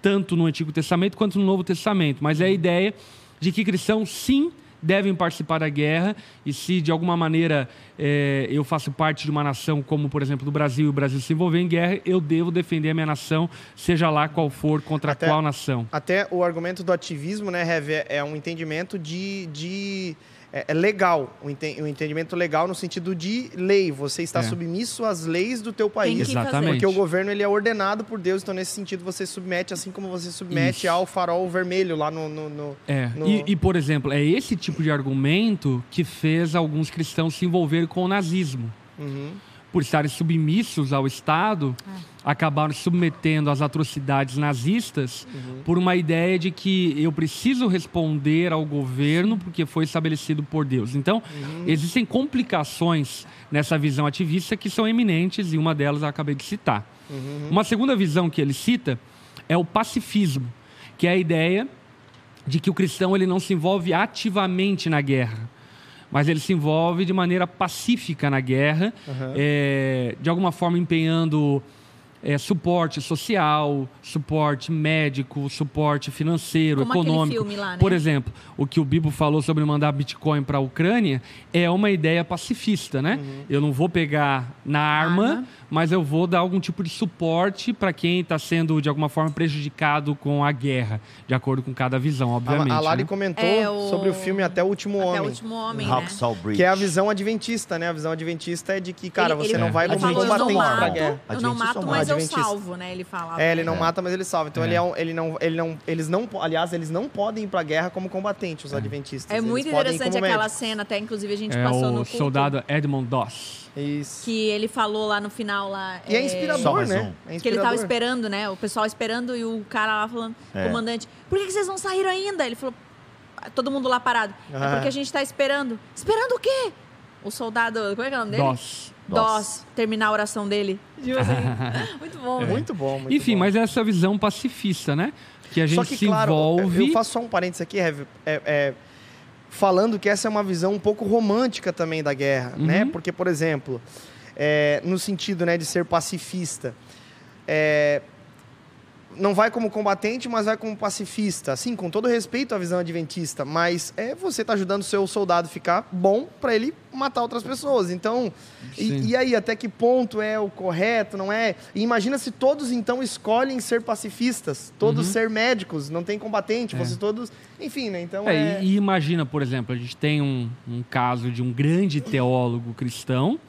tanto no Antigo Testamento quanto no Novo Testamento, mas é a ideia de que cristãos, sim, devem participar da guerra e se de alguma maneira é, eu faço parte de uma nação como por exemplo do Brasil e o Brasil se envolver em guerra eu devo defender a minha nação seja lá qual for contra até, qual nação. até o argumento do ativismo né Heavy, é um entendimento de, de é, é legal, um, entendimento legal no sentido de lei. Você está é. submisso às leis do teu país. Exatamente. Porque o governo ele é ordenado por Deus, então nesse sentido você submete, assim como você submete Isso. ao farol vermelho lá no... no, no é, no... E, e, por exemplo, é esse tipo de argumento que fez alguns cristãos se envolver com o nazismo. Uhum por estarem submissos ao Estado, é. acabaram submetendo às atrocidades nazistas uhum. por uma ideia de que eu preciso responder ao governo porque foi estabelecido por Deus. Então, uhum. existem complicações nessa visão ativista que são eminentes e uma delas eu acabei de citar. Uhum. Uma segunda visão que ele cita é o pacifismo, que é a ideia de que o cristão ele não se envolve ativamente na guerra mas ele se envolve de maneira pacífica na guerra, uhum. é, de alguma forma empenhando é, suporte social, suporte médico, suporte financeiro, Como econômico. Lá, né? Por exemplo, o que o Bibo falou sobre mandar Bitcoin para a Ucrânia é uma ideia pacifista, né? Uhum. Eu não vou pegar na arma, arma, mas eu vou dar algum tipo de suporte para quem está sendo de alguma forma prejudicado com a guerra, de acordo com cada visão, obviamente. A, a Lari né? comentou é o... sobre o filme Até o Último Até Homem. Até o Último Homem, né? Que é a visão adventista, né? A visão adventista é de que, cara, ele, você ele, não vai como combatente para a guerra. Eu não mato, mas eu salvo, né? Ele fala. É, ele não é. mata, mas ele salva. Então ele, é um, ele não, ele não, eles não, aliás, eles não podem ir para a guerra como combatentes, os adventistas. É muito interessante aquela cena, até inclusive a gente passou no culto. o soldado Edmund Doss. Isso. Que ele falou lá no final lá. E é, é inspirador, né? É inspirador. Que ele tava esperando, né? O pessoal esperando e o cara lá falando, é. comandante, por que, que vocês não saíram ainda? Ele falou, todo mundo lá parado. Ah. É porque a gente tá esperando. Esperando o quê? O soldado, como é que é o nome dele? Doss. Doss, terminar a oração dele. Tipo assim, muito bom. É. Muito bom, muito Enfim, bom. mas essa visão pacifista, né? Que a gente que, se claro, envolve... Eu faço só um parênteses aqui, Heavy. É, é, falando que essa é uma visão um pouco romântica também da guerra, uhum. né? Porque, por exemplo, é, no sentido né, de ser pacifista, é, não vai como combatente, mas vai como pacifista. Assim, com todo respeito à visão adventista, mas é você tá ajudando o seu soldado a ficar bom para ele matar outras pessoas. Então, e, e, aí, até que ponto é o correto, não é? E imagina se todos então escolhem ser pacifistas, todos uhum. ser médicos, não tem combatente, é. vocês todos. Enfim, né? Então. É, é... E, e, imagina, por exemplo, a gente tem um, um caso de um grande teólogo cristão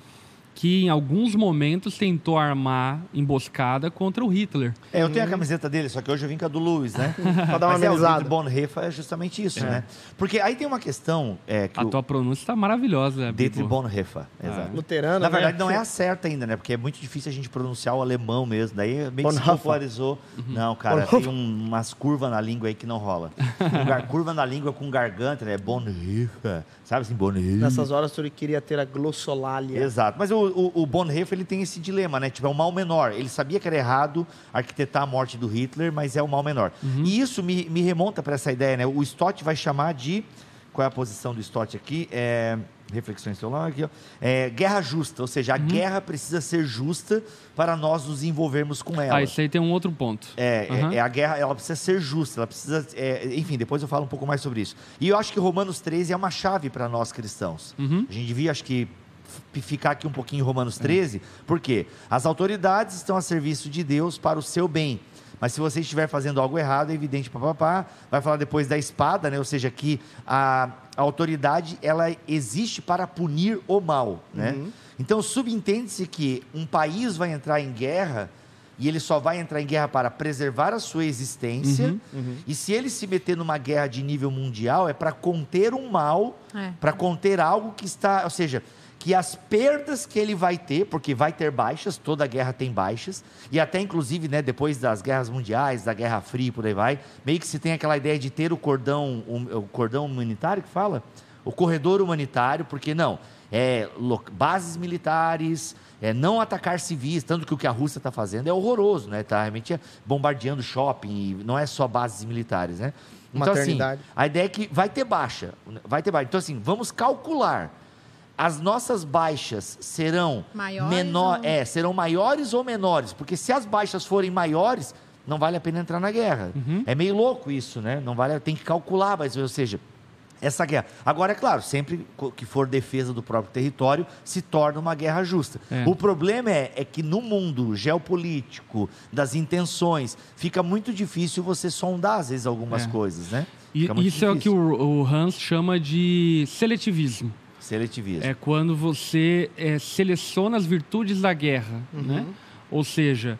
que em alguns momentos tentou armar emboscada contra o Hitler. É, eu tenho a camiseta dele, só que hoje eu vim com a do Luiz, né? pra dar uma amenizada. É, o Bonhoeffer é justamente isso, é. né? Porque aí tem uma questão... É, que a o... tua pronúncia está maravilhosa, Dietrich Bonhoeffer, ah. exato. Luterano, Na verdade, né? não é a certa ainda, né? Porque é muito difícil a gente pronunciar o alemão mesmo. Daí meio que se popularizou. Uhum. Não, cara, tem um, umas curvas na língua aí que não rola. Um curva na língua com garganta, né? Bonhoeffer. Sabe assim, Bonhoeffer. Nessas horas, tu queria ter a glossolalia. Exato. Mas o, o, o Bonhoeffer ele tem esse dilema, né? Tipo, é o mal menor. Ele sabia que era errado arquitetar a morte do Hitler, mas é o mal menor. Uhum. E isso me, me remonta para essa ideia, né? O Stott vai chamar de. Qual é a posição do Stott aqui? É reflexões celular aqui, ó. É, guerra justa, ou seja, a uhum. guerra precisa ser justa para nós nos envolvermos com ela. Ah, isso aí tem um outro ponto. É, uhum. é, é a guerra, ela precisa ser justa, ela precisa, é, enfim, depois eu falo um pouco mais sobre isso. E eu acho que Romanos 13 é uma chave para nós cristãos. Uhum. A gente devia, acho que ficar aqui um pouquinho em Romanos 13, é. porque as autoridades estão a serviço de Deus para o seu bem. Mas se você estiver fazendo algo errado, é evidente, papapá, vai falar depois da espada, né? ou seja, que a, a autoridade ela existe para punir o mal. Né? Uhum. Então, subentende-se que um país vai entrar em guerra e ele só vai entrar em guerra para preservar a sua existência. Uhum, uhum. E se ele se meter numa guerra de nível mundial, é para conter um mal, é. para conter algo que está. Ou seja, que as perdas que ele vai ter, porque vai ter baixas, toda guerra tem baixas, e até inclusive, né, depois das guerras mundiais, da Guerra Fria, por aí vai, meio que se tem aquela ideia de ter o cordão, o, cordão humanitário que fala, o corredor humanitário, porque não, é bases militares, é não atacar civis, tanto que o que a Rússia está fazendo é horroroso, né? Está realmente bombardeando shopping, não é só bases militares, né? Então, assim, a ideia é que vai ter baixa, vai ter baixa. Então, assim, vamos calcular as nossas baixas serão maiores menor, ou... é, serão maiores ou menores? Porque se as baixas forem maiores, não vale a pena entrar na guerra. Uhum. É meio louco isso, né? Não vale, tem que calcular, mas ou seja, essa guerra. Agora, é claro, sempre que for defesa do próprio território, se torna uma guerra justa. É. O problema é, é, que no mundo geopolítico, das intenções, fica muito difícil você sondar, às vezes, algumas é. coisas, né? E, isso difícil. é o que o, o Hans chama de seletivismo. Seletivismo. É quando você é, seleciona as virtudes da guerra, uhum. né? Ou seja,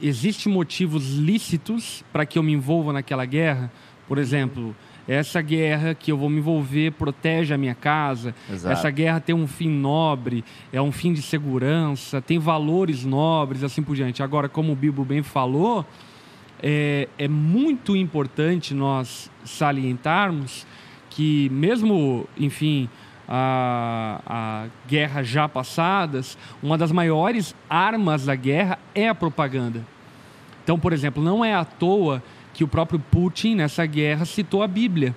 existem motivos lícitos para que eu me envolva naquela guerra. Por exemplo, essa guerra que eu vou me envolver protege a minha casa. Exato. Essa guerra tem um fim nobre, é um fim de segurança, tem valores nobres, assim por diante. Agora, como o Bibo bem falou, é, é muito importante nós salientarmos que mesmo, enfim, a, a guerras já passadas, uma das maiores armas da guerra é a propaganda. Então, por exemplo, não é à toa que o próprio Putin, nessa guerra, citou a Bíblia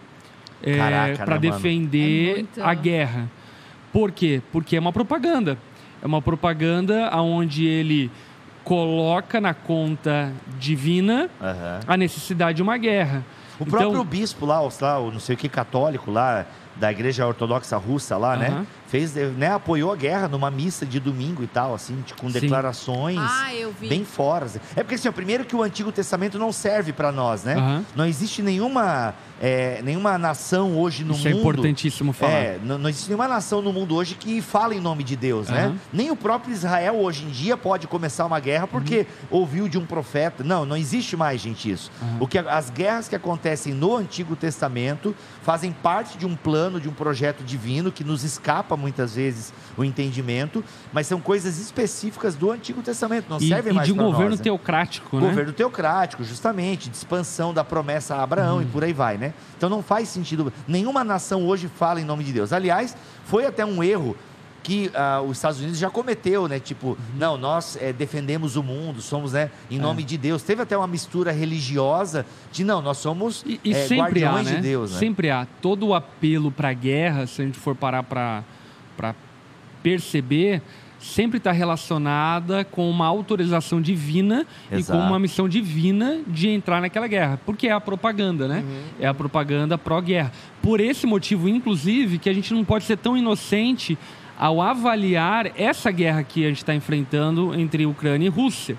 é, para né, defender é muito... a guerra. Por quê? Porque é uma propaganda. É uma propaganda onde ele coloca na conta divina uhum. a necessidade de uma guerra. O então, próprio bispo lá, o não sei o que católico lá, da igreja ortodoxa russa lá, uhum. né? Fez, né, apoiou a guerra numa missa de domingo e tal, assim, com declarações ah, bem fora. É porque assim, ó, primeiro que o Antigo Testamento não serve para nós, né? Uhum. Não existe nenhuma é, nenhuma nação hoje no Isso é mundo. é importantíssimo falar. É, não, não, existe nenhuma nação no mundo hoje que fala em nome de Deus, uhum. né? Nem o próprio Israel hoje em dia pode começar uma guerra porque uhum. ouviu de um profeta. Não, não existe mais, gente, isso. Uhum. O que as guerras que acontecem no Antigo Testamento fazem parte de um plano, de um projeto divino que nos escapa muitas vezes o entendimento, mas são coisas específicas do Antigo Testamento, não e, servem mais para nós. de um governo né? teocrático, né? Governo teocrático, justamente, de expansão da promessa a Abraão uhum. e por aí vai, né? Então não faz sentido. Nenhuma nação hoje fala em nome de Deus. Aliás, foi até um erro que uh, os Estados Unidos já cometeu, né? Tipo, uhum. não, nós é, defendemos o mundo, somos, né, em nome é. de Deus. Teve até uma mistura religiosa de não, nós somos e, e é, sempre guardiões há, né? de Deus. Né? Sempre há todo o apelo para a guerra, se a gente for parar para perceber, sempre está relacionada com uma autorização divina Exato. e com uma missão divina de entrar naquela guerra. Porque é a propaganda, né? Uhum. É a propaganda pró-guerra. Por esse motivo, inclusive, que a gente não pode ser tão inocente ao avaliar essa guerra que a gente está enfrentando entre Ucrânia e Rússia.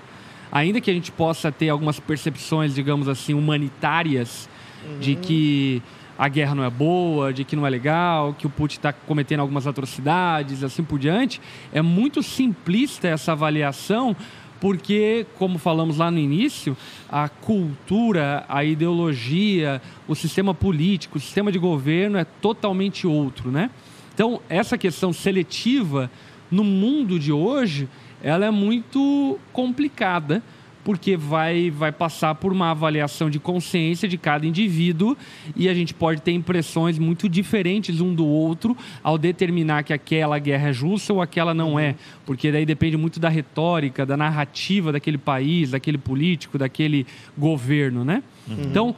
Ainda que a gente possa ter algumas percepções, digamos assim, humanitárias, uhum. de que a guerra não é boa, de que não é legal, que o Putin está cometendo algumas atrocidades, assim por diante, é muito simplista essa avaliação, porque, como falamos lá no início, a cultura, a ideologia, o sistema político, o sistema de governo é totalmente outro, né? Então, essa questão seletiva no mundo de hoje, ela é muito complicada, porque vai, vai passar por uma avaliação de consciência de cada indivíduo e a gente pode ter impressões muito diferentes um do outro ao determinar que aquela guerra é justa ou aquela não é, porque daí depende muito da retórica, da narrativa daquele país, daquele político, daquele governo, né? Uhum. Então,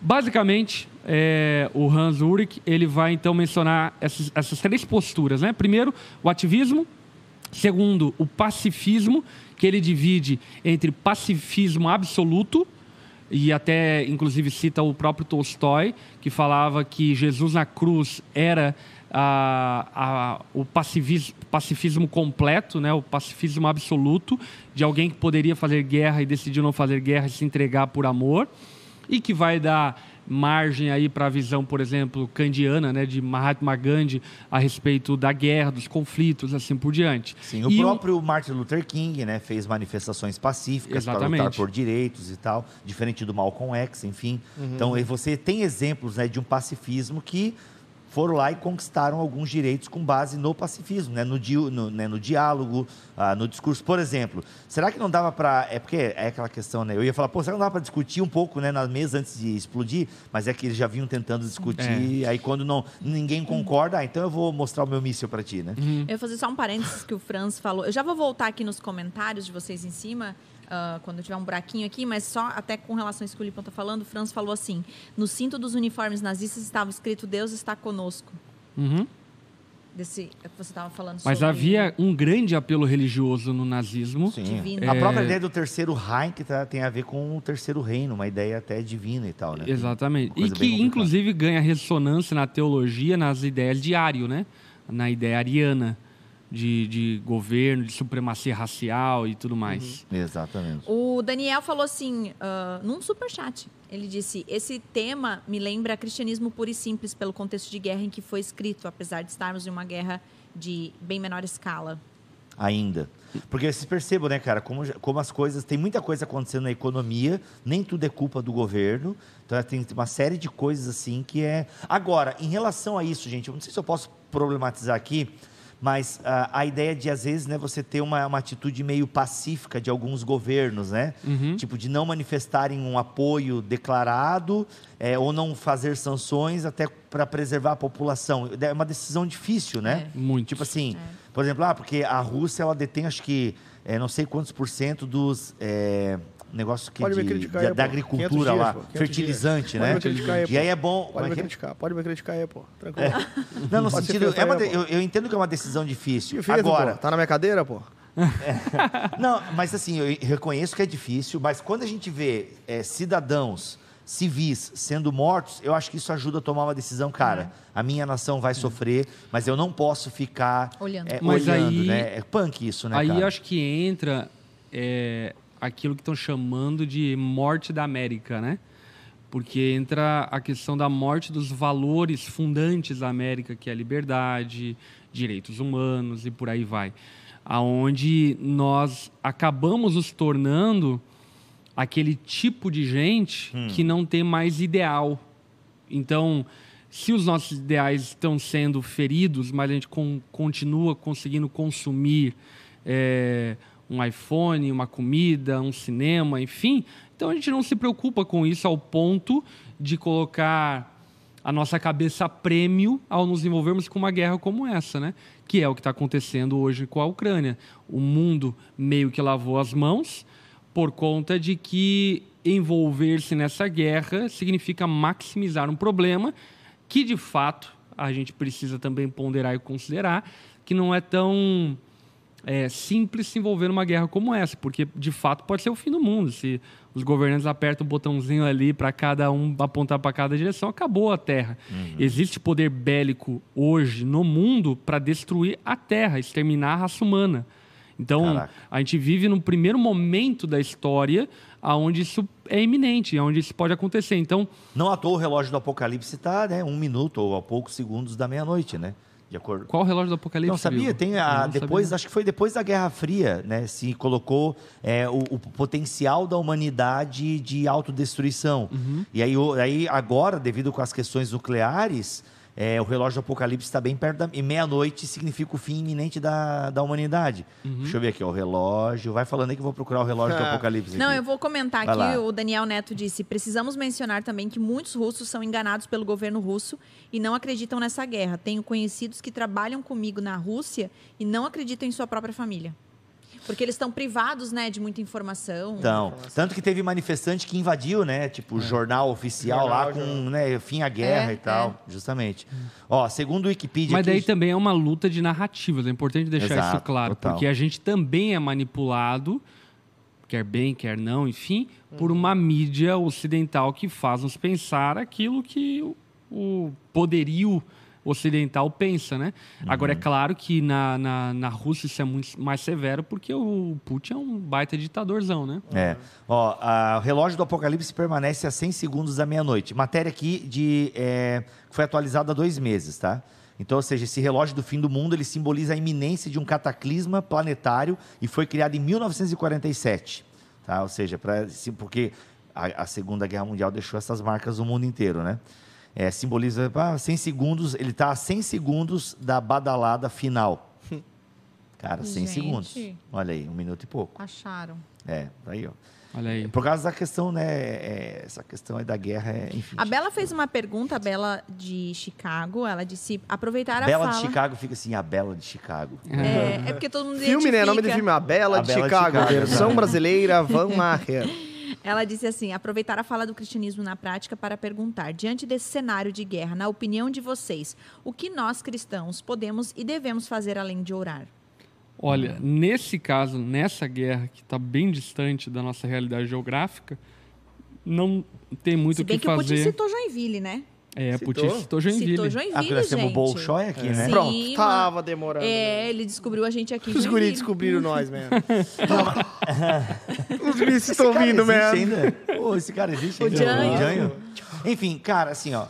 basicamente, é, o Hans Ulrich ele vai então mencionar essas, essas três posturas, né? Primeiro, o ativismo. Segundo, o pacifismo, que ele divide entre pacifismo absoluto, e até inclusive cita o próprio Tolstói, que falava que Jesus na cruz era a, a, o pacifismo, pacifismo completo, né, o pacifismo absoluto, de alguém que poderia fazer guerra e decidiu não fazer guerra e se entregar por amor, e que vai dar margem aí para a visão, por exemplo, kandiana, né, de Mahatma Gandhi a respeito da guerra, dos conflitos, assim por diante. Sim, o e próprio o... Martin Luther King, né, fez manifestações pacíficas para lutar por direitos e tal, diferente do Malcolm X, enfim. Uhum. Então, você tem exemplos né, de um pacifismo que foram lá e conquistaram alguns direitos com base no pacifismo, né? no, di no, né? no diálogo, ah, no discurso. Por exemplo, será que não dava para. É porque é aquela questão, né? Eu ia falar, pô, será que não dava para discutir um pouco né, na mesa antes de explodir? Mas é que eles já vinham tentando discutir, é. aí quando não, ninguém concorda, ah, então eu vou mostrar o meu míssil para ti, né? Uhum. Eu vou fazer só um parênteses que o Franz falou. Eu já vou voltar aqui nos comentários de vocês em cima uh, quando tiver um buraquinho aqui, mas só até com relação a isso que o Lipão está falando, o Franz falou assim: no cinto dos uniformes nazistas estava escrito Deus está conosco. Uhum. Desse é que você estava falando Mas sobre... havia um grande apelo religioso no nazismo. Sim. Divino. A própria ideia do terceiro Reich tá, tem a ver com o terceiro reino, uma ideia até divina e tal, né? Exatamente. E que, inclusive, ganha ressonância na teologia, nas ideias de Ario, né? Na ideia ariana de, de governo, de supremacia racial e tudo mais. Uhum. Exatamente. O Daniel falou assim, uh, num superchat, ele disse, esse tema me lembra cristianismo puro e simples pelo contexto de guerra em que foi escrito, apesar de estarmos em uma guerra de bem menor escala. Ainda. Porque vocês percebam, né, cara, como, como as coisas. Tem muita coisa acontecendo na economia, nem tudo é culpa do governo. Então tem uma série de coisas assim que é. Agora, em relação a isso, gente, eu não sei se eu posso problematizar aqui, mas uh, a ideia de, às vezes, né, você ter uma, uma atitude meio pacífica de alguns governos, né? Uhum. Tipo, de não manifestarem um apoio declarado é, ou não fazer sanções até para preservar a população. É uma decisão difícil, né? É. Muito. Tipo assim, é. por exemplo, ah, porque a Rússia, ela detém, acho que, é, não sei quantos por cento dos é, negócio que de, criticar, de, aí, da agricultura dias, lá, pô, fertilizante, dias. né? Pode me criticar aí, e aí é bom. Pode me criticar, pode me criticar aí, pô. Tranquilo. É. Não, no sentido. É uma, eu, eu, entendo que é uma decisão difícil. difícil Agora. Pô, tá na minha cadeira, pô? É. Não, mas assim, eu reconheço que é difícil, mas quando a gente vê é, cidadãos civis sendo mortos, eu acho que isso ajuda a tomar uma decisão, cara. Uhum. A minha nação vai sofrer, mas eu não posso ficar olhando, é, mas olhando aí, né? É punk isso, né? Aí cara? acho que entra é, aquilo que estão chamando de morte da América, né? Porque entra a questão da morte dos valores fundantes da América, que é a liberdade, direitos humanos e por aí vai. Aonde nós acabamos nos tornando aquele tipo de gente hum. que não tem mais ideal. Então, se os nossos ideais estão sendo feridos, mas a gente com, continua conseguindo consumir é, um iPhone, uma comida, um cinema, enfim. Então a gente não se preocupa com isso ao ponto de colocar a nossa cabeça prêmio ao nos envolvermos com uma guerra como essa, né? Que é o que está acontecendo hoje com a Ucrânia. O mundo meio que lavou as mãos por conta de que envolver-se nessa guerra significa maximizar um problema que, de fato, a gente precisa também ponderar e considerar que não é tão é, simples se envolver numa guerra como essa, porque de fato pode ser o fim do mundo. Se os governantes apertam o botãozinho ali para cada um apontar para cada direção, acabou a Terra. Uhum. Existe poder bélico hoje no mundo para destruir a Terra, exterminar a raça humana. Então, Caraca. a gente vive no primeiro momento da história aonde isso é iminente, onde isso pode acontecer. Então, não à toa o relógio do Apocalipse está, né, um minuto ou a poucos segundos da meia-noite, né? De acordo. Qual o relógio do Apocalipse? Não sabia, tem a, depois, sabia. acho que foi depois da Guerra Fria, né? Se colocou é, o, o, potencial da humanidade de autodestruição. Uhum. E aí, aí agora, devido com as questões nucleares, é, o relógio do Apocalipse está bem perto da. E meia-noite significa o fim iminente da, da humanidade. Uhum. Deixa eu ver aqui, ó, o relógio. Vai falando aí que eu vou procurar o relógio do Apocalipse. Não, aqui. eu vou comentar Vai aqui. Lá. O Daniel Neto disse: precisamos mencionar também que muitos russos são enganados pelo governo russo e não acreditam nessa guerra. Tenho conhecidos que trabalham comigo na Rússia e não acreditam em sua própria família. Porque eles estão privados, né, de muita informação. Então, tanto que teve manifestante que invadiu, né, tipo, o é. jornal oficial jornal, lá com, jornal. né, fim à guerra é, e tal, é. justamente. Ó, segundo o Wikipedia... Mas daí também é uma luta de narrativas, é importante deixar Exato, isso claro, total. porque a gente também é manipulado, quer bem, quer não, enfim, por uma mídia ocidental que faz nos pensar aquilo que o, o poderio ocidental pensa, né? Uhum. Agora, é claro que na, na, na, Rússia isso é muito mais severo, porque o Putin é um baita ditadorzão, né? É. Ó, a, o relógio do Apocalipse permanece a 100 segundos da meia-noite. Matéria aqui de, é, foi atualizada há dois meses, tá? Então, ou seja, esse relógio do fim do mundo, ele simboliza a iminência de um cataclisma planetário e foi criado em 1947, tá? Ou seja, pra, porque a, a Segunda Guerra Mundial deixou essas marcas no mundo inteiro, né? É, simboliza ah, 100 segundos, ele está a 100 segundos da badalada final. Cara, 100 Gente. segundos. Olha aí, um minuto e pouco. Acharam. É, aí, ó. Olha aí. Por causa da questão, né? É, essa questão aí da guerra, é, enfim. A Bela fez uma pergunta, a Bela de Chicago. Ela disse aproveitar a Bela fala... de Chicago fica assim, a Bela de Chicago. É, é porque todo mundo Filme, identifica. né? Nome do filme, A Bela, A de, Bela de Chicago, Chicago, versão brasileira, Van Maher. Ela disse assim: aproveitar a fala do cristianismo na prática para perguntar, diante desse cenário de guerra, na opinião de vocês, o que nós cristãos podemos e devemos fazer além de orar? Olha, nesse caso, nessa guerra que está bem distante da nossa realidade geográfica, não tem muito Se o bem que que o Putin fazer. citou Joinville, né? É, Citou? Putin citou Joinville. Citou Ah, Joinville, porque nós temos o. Bolshoi aqui, né? Sim, Pronto, mano. tava demorando. É, ele descobriu a gente aqui. Os guris descobriram nós, mesmo. Os guris estão cara vindo mesmo. ainda? Pô, esse cara existe O ainda? Janho. Janho. Enfim, cara, assim, ó.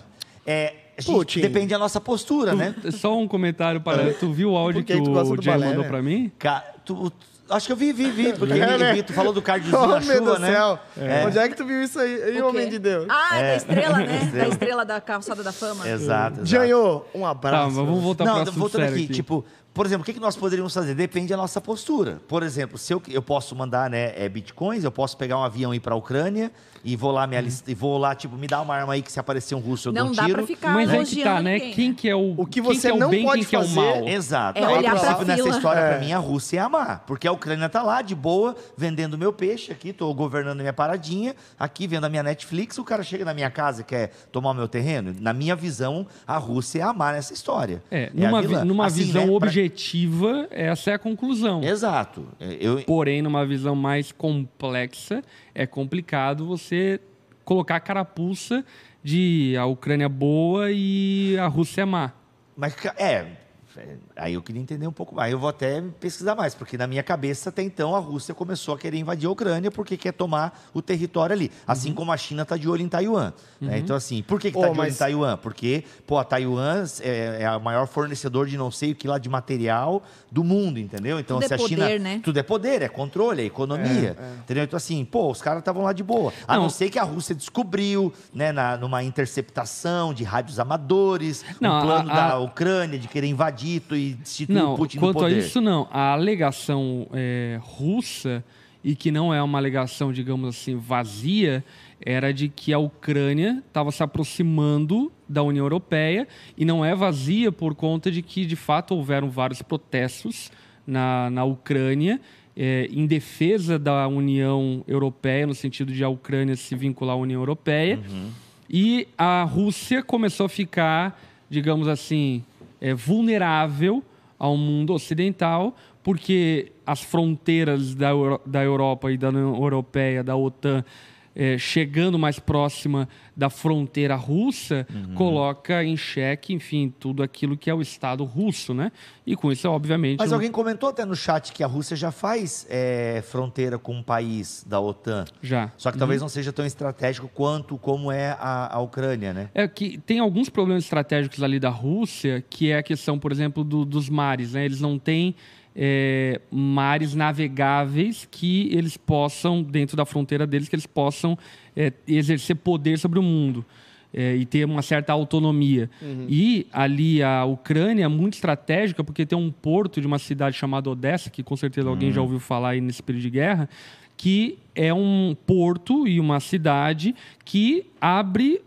É, Putin. depende da nossa postura, né? Só um comentário para. Tu viu o áudio Por que que, que tu gosta o Jay balé, mandou né? pra mim? Ca- tu- acho que eu vi, vi, vi. Porque É, né? tu falou do cardiozinho Oh, meu chuva, Deus do né? céu. É. Onde é que tu viu isso aí, aí O homem de Deus? Ah, é da estrela, né? Estrela. Da estrela da calçada da fama. Exato, exato. Janho, um Tá, abraço. mas vamos voltar Não, para o assunto voltando aqui, aqui. tipo, por exemplo, o que, que nós poderíamos fazer? Depende da nossa postura. Por exemplo, se eu, eu posso mandar né, é, bitcoins, eu posso pegar um avião e ir para a Ucrânia e vou lá, Uhum. me alist- e vou lá, tipo, me dá uma arma aí que se aparecer um russo eu Não dou um dá tiro. pra ficar Mas é que tá, né? Quem que é o, O que quem você é o não bem, pode quem que é o fazer- mal? Exato. É Aí, olhar pra nessa história, É. pra mim, a Rússia é amar. Porque a Ucrânia tá lá, de boa, vendendo meu peixe aqui, tô governando minha paradinha, aqui vendo a minha Netflix, o cara chega na minha casa e quer tomar o meu terreno. Na minha visão, a Rússia é amar nessa história. É, a numa, numa Assim, visão né, pra- objetiva, essa é a conclusão. Exato. É, Eu, Porém, numa visão mais complexa, é complicado você colocar a carapuça de a Ucrânia boa e a Rússia má. Mas, é, aí eu queria entender um pouco mais. Eu vou até pesquisar mais, porque na minha cabeça, até então, a Rússia começou a querer invadir a Ucrânia porque quer tomar o território ali. Assim como a China está de olho em Taiwan. né? Então, assim, por que está Ô, de olho mas- em Taiwan? Porque, pô, a Taiwan é, é a maior fornecedor de não sei o que lá de material do mundo, entendeu? Então, Tudo é se a China. poder, né? Tudo é poder, é controle, é economia. Entendeu? Então, assim, pô, os caras estavam lá de boa. A não. Não. ser que a Rússia descobriu, né, na, numa interceptação de rádios amadores, Não, um plano a- da a- Ucrânia de querer invadir e destituir Não, Putin no quanto a poder. isso não. A alegação é, russa, e que não é uma alegação, digamos assim, vazia, era de que a Ucrânia estava se aproximando da União Europeia, e não é vazia por conta de que, de fato, houveram vários protestos na, na Ucrânia, é, em defesa da União Europeia, no sentido de a Ucrânia se vincular à União Europeia. E a Rússia começou a ficar, digamos assim, é, vulnerável ao mundo ocidental, porque as fronteiras da, Euro- da Europa e da União Europeia, da OTAN, é, chegando mais próxima da fronteira russa, coloca em xeque, enfim, tudo aquilo que é o Estado russo, né? E com isso, obviamente... Mas não- alguém comentou até no chat que a Rússia já faz é, fronteira com um país da OTAN. Já. Só que talvez não seja tão estratégico quanto como é a, a Ucrânia, né? É que tem alguns problemas estratégicos ali da Rússia, que é a questão, por exemplo, do- dos mares. Né? Eles não têm é, mares navegáveis que eles possam, dentro da fronteira deles, que eles possam é, exercer poder sobre o mundo. é, e ter uma certa autonomia. E ali a Ucrânia é muito estratégica, porque tem um porto de uma cidade chamada Odessa, que com certeza alguém já ouviu falar aí nesse período de guerra, que é um porto e uma cidade que abre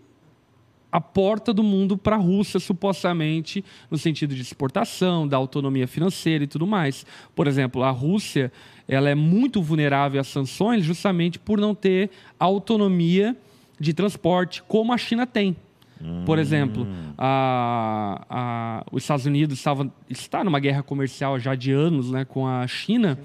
a porta do mundo para a Rússia, supostamente, no sentido de exportação, da autonomia financeira e tudo mais. Por exemplo, a Rússia ela é muito vulnerável às sanções justamente por não ter autonomia de transporte, como a China tem. Por exemplo, a- a- os Estados Unidos estava, está numa guerra comercial já de anos né, com a China,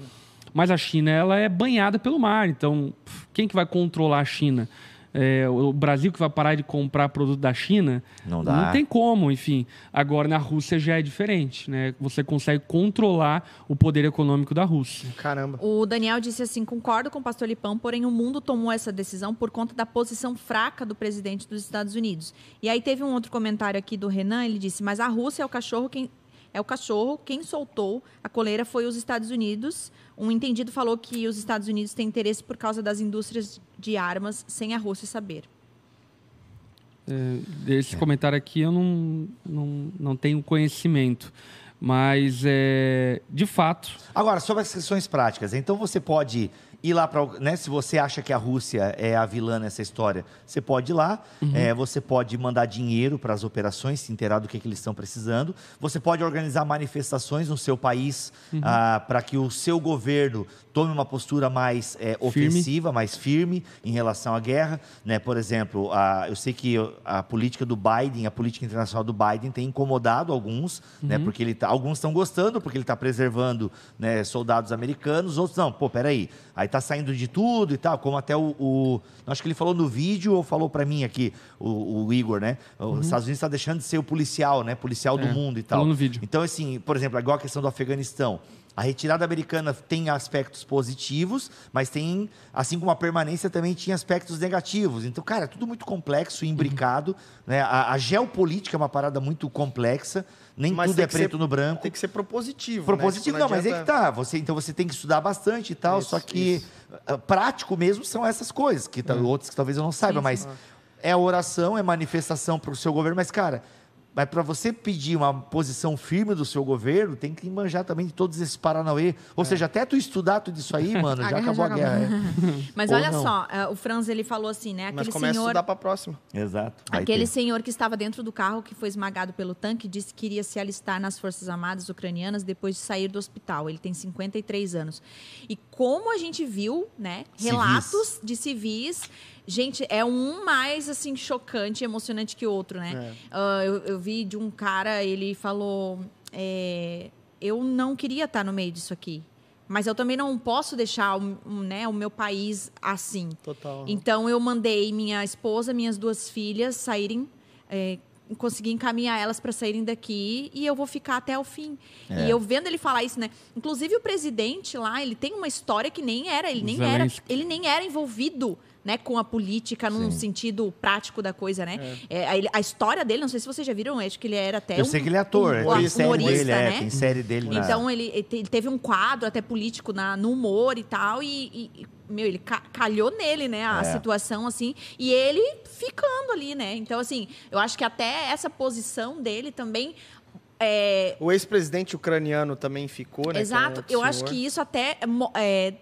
mas a China ela é banhada pelo mar. Então, quem que vai controlar a China? É, o Brasil que vai parar de comprar produto da China? Não dá. Não tem como, enfim. Agora, na Rússia já é diferente. Né? Você consegue controlar o poder econômico da Rússia. Caramba. O Daniel disse assim: concordo com o pastor Lipão, porém o mundo tomou essa decisão por conta da posição fraca do presidente dos Estados Unidos. E aí teve um outro comentário aqui do Renan, ele disse: mas a Rússia é o cachorro quem. É o cachorro, quem soltou a coleira foi os Estados Unidos. Um entendido falou que os Estados Unidos têm interesse por causa das indústrias de armas, sem a Rússia saber. É, esse comentário aqui eu não, não, não tenho conhecimento. Mas, é, de fato. Agora, sobre as questões práticas. Então, você pode ir lá para. Né, se você acha que a Rússia é a vilã nessa história, você pode ir lá. Uhum. É, você pode mandar dinheiro para as operações, se inteirar do que, que, eles estão precisando. Você pode organizar manifestações no seu país uhum. ah, para que o seu governo tome uma postura mais é, ofensiva, mais firme em relação à guerra. Né? Por exemplo, a, eu sei que a política do Biden, a política internacional do Biden tem incomodado alguns, né? uhum. né? porque ele tá, alguns estão gostando, porque ele está preservando né, soldados americanos, outros não. Pô, peraí, aí está saindo de tudo e tal, como até o, o, Acho que ele falou no vídeo ou falou para mim aqui, o, o, Igor, né? Os uhum. Estados Unidos está deixando de ser o policial, né? Policial é, do mundo e tal. no vídeo. Então, assim, por exemplo, igual a questão do Afeganistão. A retirada americana tem aspectos positivos, mas tem, assim como a permanência também tinha aspectos negativos. Então, cara, é tudo muito complexo, imbricado. Uhum. Né? A, a, geopolítica é uma parada muito complexa. Nem mas tudo é preto ser, no branco. Tem que ser propositivo. Propositivo, né? não, não mas é que tá. Você, então você tem que estudar bastante e tal. Isso, só que isso. Ah, prático mesmo são essas coisas, que tá, uhum. outras que talvez eu não saiba, mas é oração, é manifestação para o seu governo. Mas, cara, mas para você pedir uma posição firme do seu governo, tem que manjar também de todos esses Paranauê. Ou é. seja, até tu estudar tudo isso aí, mano, já acabou a guerra. É. Mas Ou olha não. só, uh, o Franz ele falou assim, né? Aquele Mas começa senhor, a estudar para a próxima. Exato. Aquele senhor que estava dentro do carro, que foi esmagado pelo tanque, disse que iria se alistar nas Forças Armadas Ucranianas depois de sair do hospital. Ele tem 53 anos. E como a gente viu, né? Relatos civis. de civis Gente, é um mais, assim, chocante e emocionante que o outro, né? É. Uh, eu, eu, vi de um cara, ele falou... É, eu não queria estar no meio disso aqui. Mas eu também não posso deixar o, né, o meu país assim. Total. Então, eu mandei minha esposa, minhas duas filhas saírem... É, conseguir encaminhar elas para saírem daqui e eu vou ficar até o fim. É. E eu vendo ele falar isso, né? Inclusive o presidente lá, ele tem uma história que nem era, ele nem Zelensky. era, ele nem era envolvido né, com a política num Sim. sentido prático da coisa, né? É. É, a, a, história dele, não sei se vocês já viram, acho que ele era até Eu um, sei que ele é ator, um, um, tem humorista, dele, é, né? tem série dele. Então na... ele, ele, teve um quadro até político na, no humor e tal e, e meu, ele ca calhou nele, né, a é. situação assim, e ele ficando ali, né? Então assim, eu acho que até essa posição dele também é... O ex-presidente ucraniano também ficou, né? Exato. Eu acho que isso até é,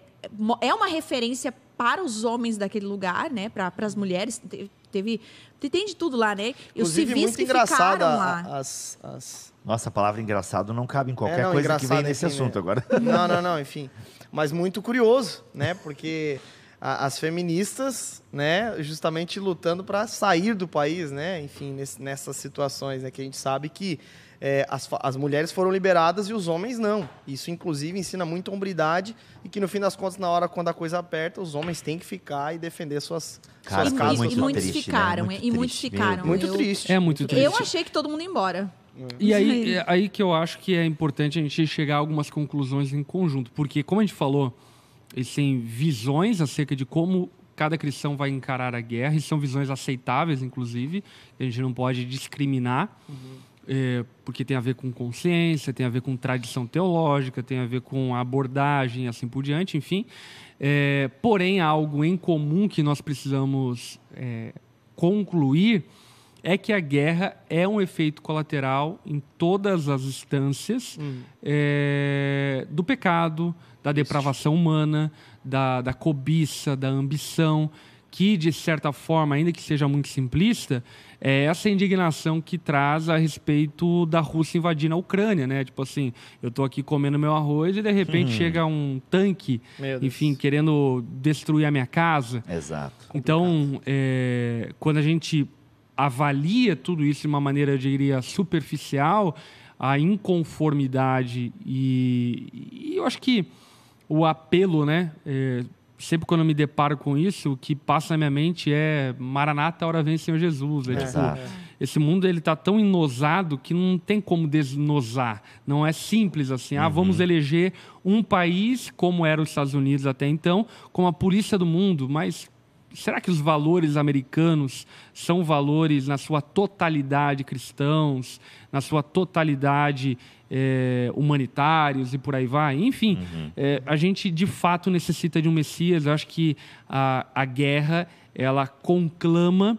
é uma referência para os homens daquele lugar, né? Para as mulheres. Teve, tem de tudo lá, né? E os civis muito que ficaram lá. As, as... Nossa, a palavra engraçado não cabe em qualquer é, não, coisa que vem nesse enfim, assunto né? agora. Não, não, não, enfim. Mas muito curioso, né? Porque a, as feministas, né, justamente lutando para sair do país, né? Enfim, nesse, nessas situações, né, que a gente sabe que é, as, as mulheres foram liberadas e os homens não. Isso, inclusive, ensina muito hombridade e que, no fim das contas, na hora quando a coisa aperta, os homens têm que ficar e defender suas, Cara, suas casas. E, e muitos triste, ficaram, né? muito e muitos ficaram. Muito eu, triste. É muito triste. Eu achei que todo mundo ia embora. E aí, é aí que eu acho que é importante a gente chegar a algumas conclusões em conjunto. Porque, como a gente falou, eles têm visões acerca de como cada cristão vai encarar a guerra, e são visões aceitáveis, inclusive, a gente não pode discriminar. Uhum é, porque tem a ver com consciência, tem a ver com tradição teológica, tem a ver com abordagem, assim por diante, enfim. É, porém, algo em comum que nós precisamos é, concluir é que a guerra é um efeito colateral em todas as instâncias hum. é, do pecado, da depravação humana, da, da cobiça, da ambição, que, de certa forma, ainda que seja muito simplista, é essa indignação que traz a respeito da Rússia invadindo a Ucrânia, né? Tipo assim, eu estou aqui comendo meu arroz e de repente uhum. chega um tanque, enfim, querendo destruir a minha casa. Exato. Então, é, quando a gente avalia tudo isso de uma maneira, eu diria, superficial, a inconformidade e, e eu acho que o apelo, né? É, sempre quando eu me deparo com isso, o que passa na minha mente é Maranata, hora vem Senhor Jesus. É, tipo, esse mundo ele está tão enosado que não tem como desnosar. Não é simples assim. Ah, uhum. vamos eleger um país como era os Estados Unidos até então, como a polícia do mundo, mas será que os valores americanos são valores na sua totalidade cristãos, na sua totalidade é, humanitários e por aí vai. Enfim, uhum. é, a gente de fato necessita de um Messias. Eu acho que a, a guerra ela conclama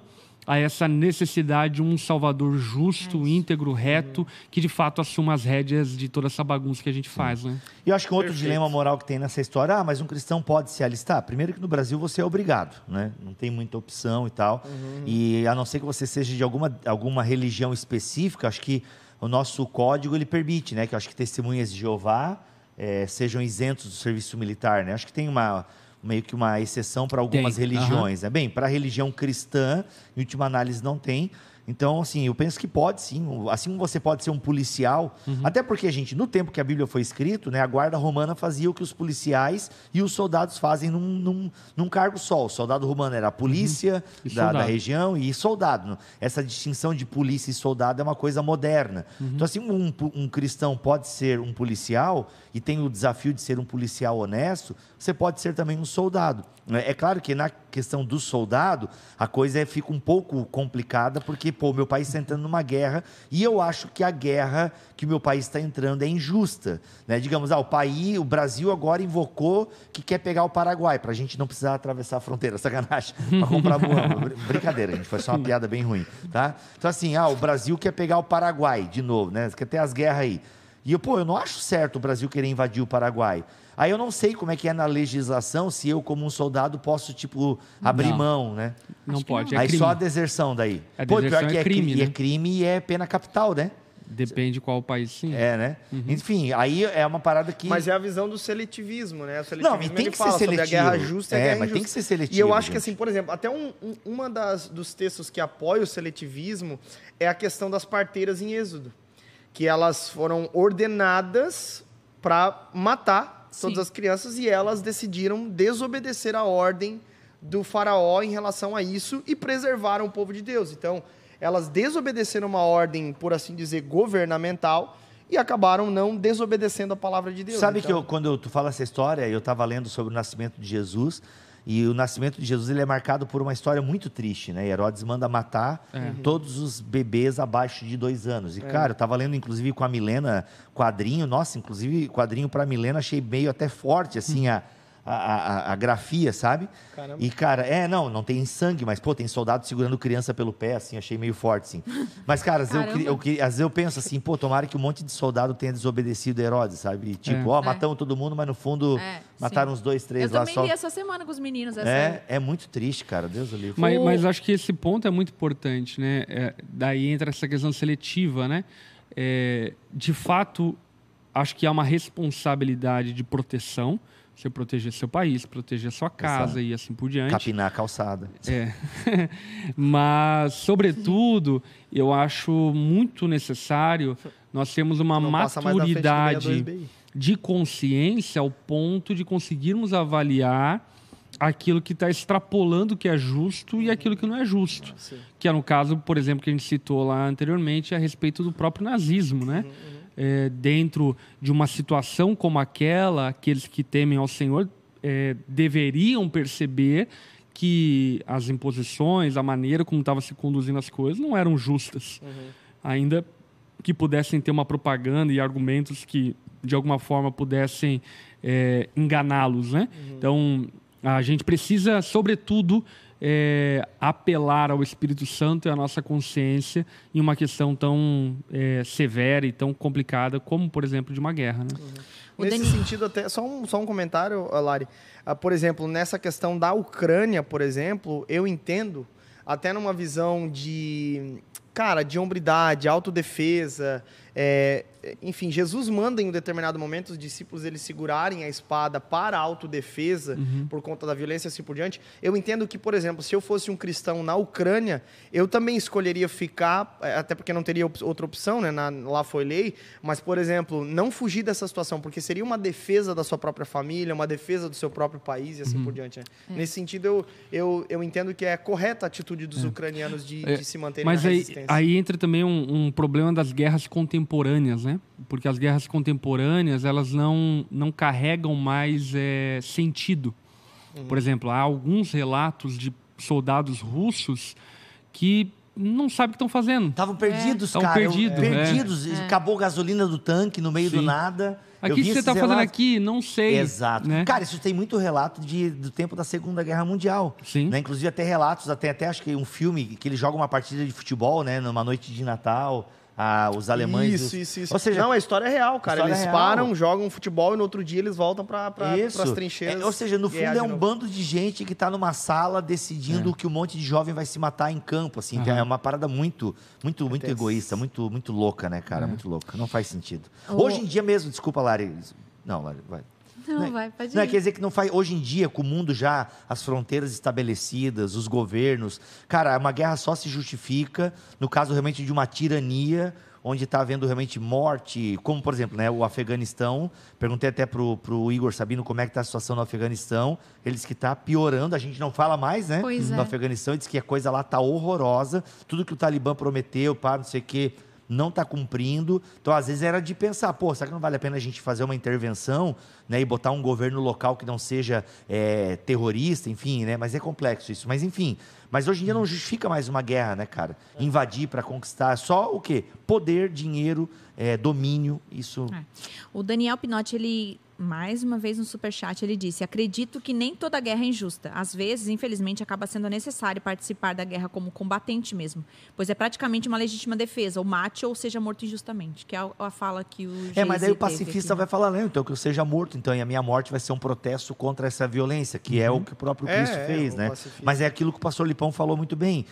a essa necessidade de um Salvador justo, é íntegro, reto, que de fato assuma as rédeas de toda essa bagunça que a gente faz. Né? E eu acho que um outro Perfeito. dilema moral que tem nessa história, ah, mas um cristão pode se alistar? Primeiro que no Brasil você é obrigado, né? não tem muita opção e tal. Uhum. E a não ser que você seja de alguma, alguma religião específica, acho que o nosso código ele permite, né? Que eu acho que testemunhas de Jeová é, sejam isentos do serviço militar, né? Acho que tem uma meio que uma exceção para algumas tem. religiões. Uhum. Né? Bem, para a religião cristã, em última análise, não tem. Então, assim, eu penso que pode sim. Assim como você pode ser um policial, uhum. até porque, gente, no tempo que a Bíblia foi escrita, né, a guarda romana fazia o que os policiais e os soldados fazem num, num, num cargo só. O soldado romano era a polícia uhum. da, da, região e soldado. Essa distinção de polícia e soldado é uma coisa moderna. Uhum. Então, assim, um, um cristão pode ser um policial e tem o desafio de ser um policial honesto, você pode ser também um soldado. É claro que na questão do soldado, a coisa fica um pouco complicada, porque, pô, meu país está entrando numa guerra e eu acho que a guerra que o meu país está entrando é injusta. Né? Digamos, ah, o país, o Brasil agora invocou que quer pegar o Paraguai, para a gente não precisar atravessar a fronteira, sacanagem, para comprar moamba. Brincadeira, gente, foi só uma piada bem ruim. Tá? Então, assim, ah, o Brasil quer pegar o Paraguai de novo, né? Quer ter as guerras aí. E eu, pô, eu não acho certo o Brasil querer invadir o Paraguai. Aí eu não sei como é que é na legislação, se eu, como um soldado, posso, tipo, abrir não. mão, né? Não pode. É Aí crime. só a deserção daí. A Pô, pior que é, é crime, né? E é crime e é pena capital, né? Depende qual país, sim. É, né? Uhum. Enfim, aí é uma parada que. Mas é a visão do seletivismo, né? O seletivismo não, tem que ser seletivo. a guerra justa e a é, guerra mas injusta. tem que ser seletivo. E eu acho gente. que, assim, por exemplo, até um, um, uma das, dos textos que apoia o seletivismo é a questão das parteiras em Êxodo. Que elas foram ordenadas para matar todas Sim. as crianças, e elas decidiram desobedecer a ordem do faraó em relação a isso e preservaram o povo de Deus. Então, elas desobedeceram uma ordem, por assim dizer, governamental e acabaram não desobedecendo a palavra de Deus. Sabe então... que eu, quando tu fala essa história, eu estava lendo sobre o nascimento de Jesus, e o nascimento de Jesus ele é marcado por uma história muito triste, né? Herodes manda matar é. todos os bebês abaixo de dois anos. E, é. cara, eu tava lendo, inclusive, com a Milena, quadrinho. Nossa, inclusive, quadrinho para Milena, achei meio até forte, assim, a a, a, a, grafia, sabe? Caramba. E, cara, é, não, não tem sangue, mas, pô, tem soldado segurando criança pelo pé, assim, achei meio forte, assim. Mas, cara, às vezes, eu, eu, às vezes eu penso assim, pô, tomara que um monte de soldado tenha desobedecido Herodes, sabe? Tipo, é. ó, é. matamos todo mundo, mas no fundo é, mataram sim. uns dois, três eu lá só. Eu também li essa semana com os meninos. Essa... É, é muito triste, cara, Deus do livre. Mas, mas acho que esse ponto é muito importante, né? É, daí entra essa questão seletiva, né? É, de fato, acho que há uma responsabilidade de proteção, você proteger seu país, proteger sua casa Exato. e assim por diante. Capinar a calçada. É. Mas, sobretudo, eu acho muito necessário nós termos uma Não maturidade de consciência ao ponto de conseguirmos avaliar aquilo que está extrapolando o que é justo e aquilo que não é justo. Que é no caso, por exemplo, que a gente citou lá anteriormente a respeito do próprio nazismo, né? Uhum, uhum é, dentro de uma situação como aquela, aqueles que temem ao Senhor é, deveriam perceber que as imposições, a maneira como estava se conduzindo as coisas não eram justas. Uhum. Ainda que pudessem ter uma propaganda e argumentos que, de alguma forma, pudessem é, enganá-los. Né? Uhum. Então, a gente precisa, sobretudo, é, apelar ao Espírito Santo e à nossa consciência em uma questão tão é, severa e tão complicada como, por exemplo, de uma guerra. Né? Uhum. Nesse sentido, até só um, só um comentário, Lari. Ah, por exemplo, nessa questão da Ucrânia, por exemplo, eu entendo, até numa visão de, cara, de hombridade, autodefesa, é, enfim, Jesus manda em um determinado momento os discípulos eles segurarem a espada para a autodefesa uhum. por conta da violência e assim por diante. Eu entendo que, por exemplo, se eu fosse um cristão na Ucrânia, eu também escolheria ficar, é, até porque não teria outra opção, né? Na, lá foi lei, mas, por exemplo, não fugir dessa situação, porque seria uma defesa da sua própria família, uma defesa do seu próprio país e assim uhum. por diante. Né? É. Nesse sentido, eu, eu, eu entendo que é correta a atitude dos é. ucranianos de, é. de, se manterem mas na aí, aí entra também um, um problema das guerras contemporâneas, né? Porque as guerras contemporâneas elas não, não carregam mais é, sentido. Uhum. Por exemplo, há alguns relatos de soldados russos que não sabem o que estão fazendo. Estavam perdidos, é. cara. Perdido, perdidos. É. Acabou a gasolina do tanque no meio Sim. do nada. Aqui você está fazendo aqui, não sei. Exato. Né? Cara, isso tem muito relato de, do tempo da Segunda Guerra Mundial. Sim. Né? Inclusive até relatos, até, até acho que um filme que ele joga uma partida de futebol, né? Numa noite de Natal ah, os alemães. Isso, isso, isso. Ou seja, não, a história é real, cara. Eles real. param, jogam futebol e no outro dia eles voltam para as trincheiras. É, ou seja, no fundo é um bando de gente que está numa sala decidindo é. que um monte de jovem vai se matar em campo, assim. Uhum. É uma parada muito, muito, é muito egoísta, muito, muito louca, né, cara? É. Muito louca. Não faz sentido. Hoje em dia mesmo, desculpa, Lari. Não, Lari, vai. Não, não vai, pode Não, quer dizer que não faz. Hoje em dia, com o mundo já, as fronteiras estabelecidas, os governos. Cara, uma guerra só se justifica no caso realmente de uma tirania onde está havendo realmente morte, como por exemplo, né, o Afeganistão. Perguntei até para o Igor Sabino como é que está a situação no Afeganistão. Ele disse que está piorando, a gente não fala mais, né? Pois no é. Afeganistão, ele disse que a coisa lá está horrorosa. Tudo que o Talibã prometeu, para não sei o quê, não está cumprindo. Então, às vezes, era de pensar, pô, será que não vale a pena a gente fazer uma intervenção né, e botar um governo local que não seja é, terrorista, enfim, né? Mas é complexo isso. Mas, enfim, mas hoje em dia não justifica mais uma guerra, né, cara? Invadir para conquistar. Só o quê? Poder, dinheiro, é, domínio. Isso. É. O Daniel Pinotti, ele mais uma vez no superchat, ele disse: Acredito que nem toda guerra é injusta. Às vezes, infelizmente, acaba sendo necessário participar da guerra como combatente mesmo, pois é praticamente uma legítima defesa, ou mate ou seja morto injustamente, que é a fala que o É, mas daí o pacifista vai falar, não, então que eu seja morto, então, e a minha morte vai ser um protesto contra essa violência, que uhum. é o que o próprio Cristo é, fez, é, né? Mas é aquilo que o pastor Lipão falou muito bem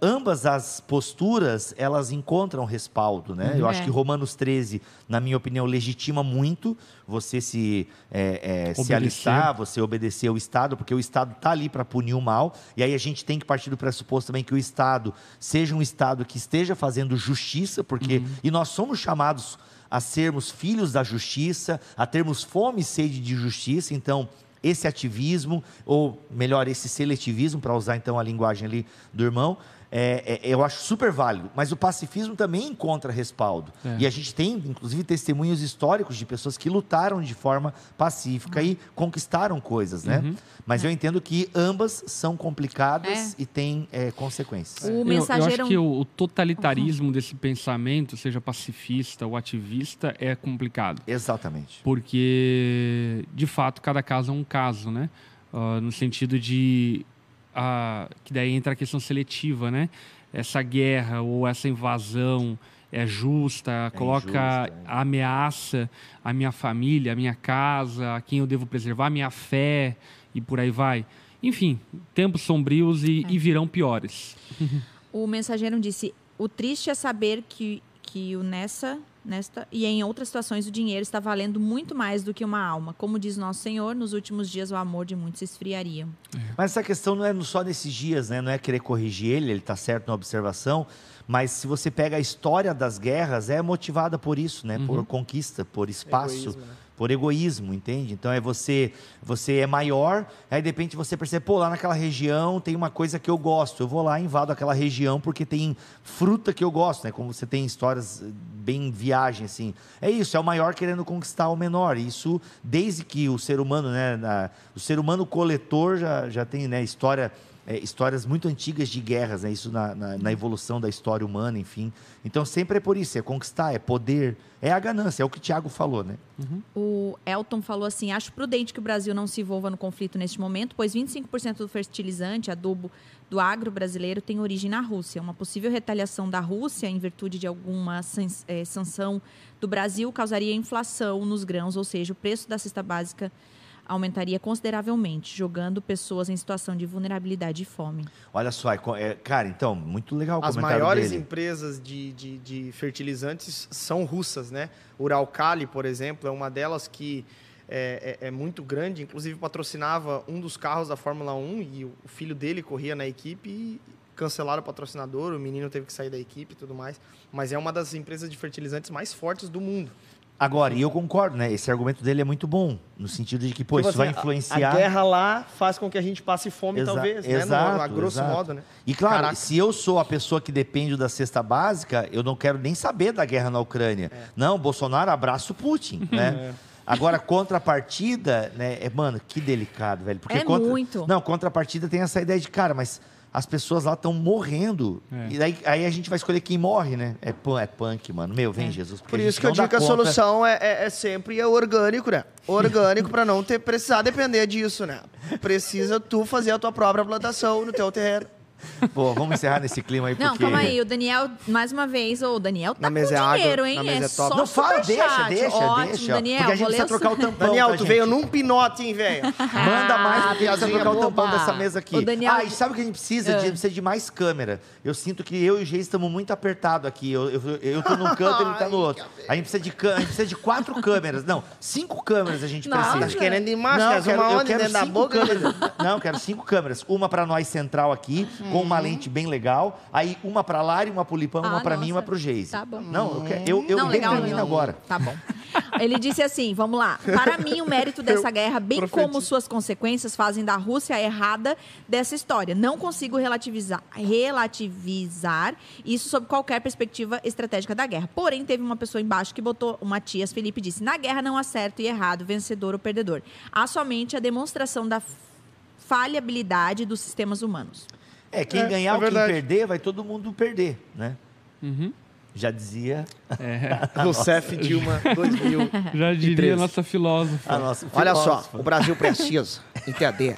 ambas as posturas, elas encontram respaldo, né? Uhum. Eu acho é. que Romanos 13, na minha opinião, legitima muito você se, é, é, se alistar, você obedecer ao Estado, porque o Estado está ali para punir o mal, e aí a gente tem que partir do pressuposto também que o Estado seja um Estado que esteja fazendo justiça, porque, uhum. e nós somos chamados a sermos filhos da justiça, a termos fome e sede de justiça, então esse ativismo, ou melhor, esse seletivismo, para usar então a linguagem ali do irmão, é, é, eu acho super válido. Mas o pacifismo também encontra respaldo. É. E a gente tem, inclusive, testemunhos históricos de pessoas que lutaram de forma pacífica uhum. e conquistaram coisas, né? Uhum. Mas eu entendo que ambas são complicadas é. e têm é, consequências. O mensageiro... Eu, eu acho que o, o totalitarismo uhum. desse pensamento, seja pacifista ou ativista, é complicado. Exatamente. Porque, de fato, cada caso é um caso, né? Uh, no sentido de a, que daí entra a questão seletiva, né? Essa guerra ou essa invasão é justa, é coloca injusta, é. ameaça à minha família, à minha casa, a quem eu devo preservar, a minha fé e por aí vai. Enfim, tempos sombrios e, é. e virão piores. O mensageiro disse: o triste é saber que, que o nessa nesta e em outras situações o dinheiro está valendo muito mais do que uma alma. Como diz nosso Senhor, nos últimos dias o amor de muitos se esfriaria. É. Mas essa questão não é só nesses dias, né? Não é querer corrigir ele, ele está certo na observação. Mas se você pega a história das guerras, é motivada por isso, né? Uhum. Por conquista, por espaço. Egoísmo, né? Por egoísmo, entende? Então é você, você é maior, aí de repente você percebe, pô, lá naquela região tem uma coisa que eu gosto, eu vou lá e invado aquela região porque tem fruta que eu gosto, né? Como você tem histórias bem viagem assim. É isso, é o maior querendo conquistar o menor. Isso desde que o ser humano, né, na, o ser humano coletor já, já tem, né, história é, histórias muito antigas de guerras, né? isso na, na, na, evolução da história humana, enfim. Então sempre é por isso, é conquistar, é poder, é a ganância, é o que o Tiago falou, né? Uhum. O Elton falou assim: acho prudente que o Brasil não se envolva no conflito neste momento, pois 25% do fertilizante, adubo do agro brasileiro tem origem na Rússia. Uma possível retaliação da Rússia em virtude de alguma é, sanção do Brasil causaria inflação nos grãos, ou seja, o preço da cesta básica aumentaria consideravelmente, jogando pessoas em situação de vulnerabilidade e fome. Olha só, é, cara, então, muito legal o As maiores dele. empresas de, de, de, fertilizantes são russas, né? Uralkali, por exemplo, é uma delas que é, é, é, muito grande, inclusive patrocinava um dos carros da Fórmula 1 e o filho dele corria na equipe e cancelaram o patrocinador, o menino teve que sair da equipe e tudo mais. Mas é uma das empresas de fertilizantes mais fortes do mundo. Agora, e eu concordo, né? Esse argumento dele é muito bom, no sentido de que, pô, tipo isso assim, vai influenciar. A, guerra lá faz com que a gente passe fome, Exa talvez, exato, né? No, a grosso exato. modo, né? E claro, Caraca. se eu sou a pessoa que depende da cesta básica, eu não quero nem saber da guerra na Ucrânia. É. Não, Bolsonaro abraça o Putin, né? É. Agora, contrapartida, né? É, mano, que delicado, velho. Porque é contra... muito. Não, contrapartida tem essa ideia de, cara, mas as pessoas lá estão morrendo. É. E daí, aí a gente vai escolher quem morre, né? É, é punk, mano. Meu, vem, é. Jesus. Por isso que eu digo que a solução é, é, é sempre orgânico, né? Orgânico para não ter precisar depender disso, né? Precisa tu fazer a tua própria plantação no teu terreno. Pô, vamos encerrar nesse clima aí, Não, porque... calma aí. O Daniel, mais uma vez, o Daniel tá na com mesa é dinheiro, hein? Mesa é, é top. Não, fala, deixa, deixa, Ótimo, deixa. Daniel, porque a gente precisa trocar o tampão Daniel, tu gente. veio num pinote, hein, velho? Manda mais, porque a gente precisa trocar o tampão dessa mesa aqui. O Daniel... Ah, e sabe o que a gente precisa? A gente precisa de mais câmera. Eu sinto que eu e o Gê estamos muito apertados aqui. Eu, eu, eu tô num canto e ele tá no outro. A gente precisa de, a gente precisa de quatro câmeras. Não, cinco câmeras a gente Nossa. precisa. Tá querendo não, quero, uma eu quero cinco boca, câmeras. Não, quero cinco câmeras. Uma para nós central aqui, com uma lente bem legal. Aí uma pra Lari, uma pro Lipão, ah, uma pra mim e uma pro Geise. Tá bom. Não, eu, eu, eu não, determino agora. Tá bom. Ele disse assim, vamos lá. Para mim, o mérito dessa guerra, bem como suas consequências, fazem da Rússia a errada dessa história. Não consigo relativizar, relativizar isso sob qualquer perspectiva estratégica da guerra. Porém, teve uma pessoa embaixo que botou, o Matias Felipe disse, na guerra não há certo e errado, vencedor ou perdedor. Há somente a demonstração da falhabilidade dos sistemas humanos. É, quem é, ganhar é ou quem perder, vai todo mundo perder, né? Uhum. Já dizia. É. Rousseff Dilma 2000. Já diria a nossa filósofa. A nossa Olha só, o Brasil precisa entender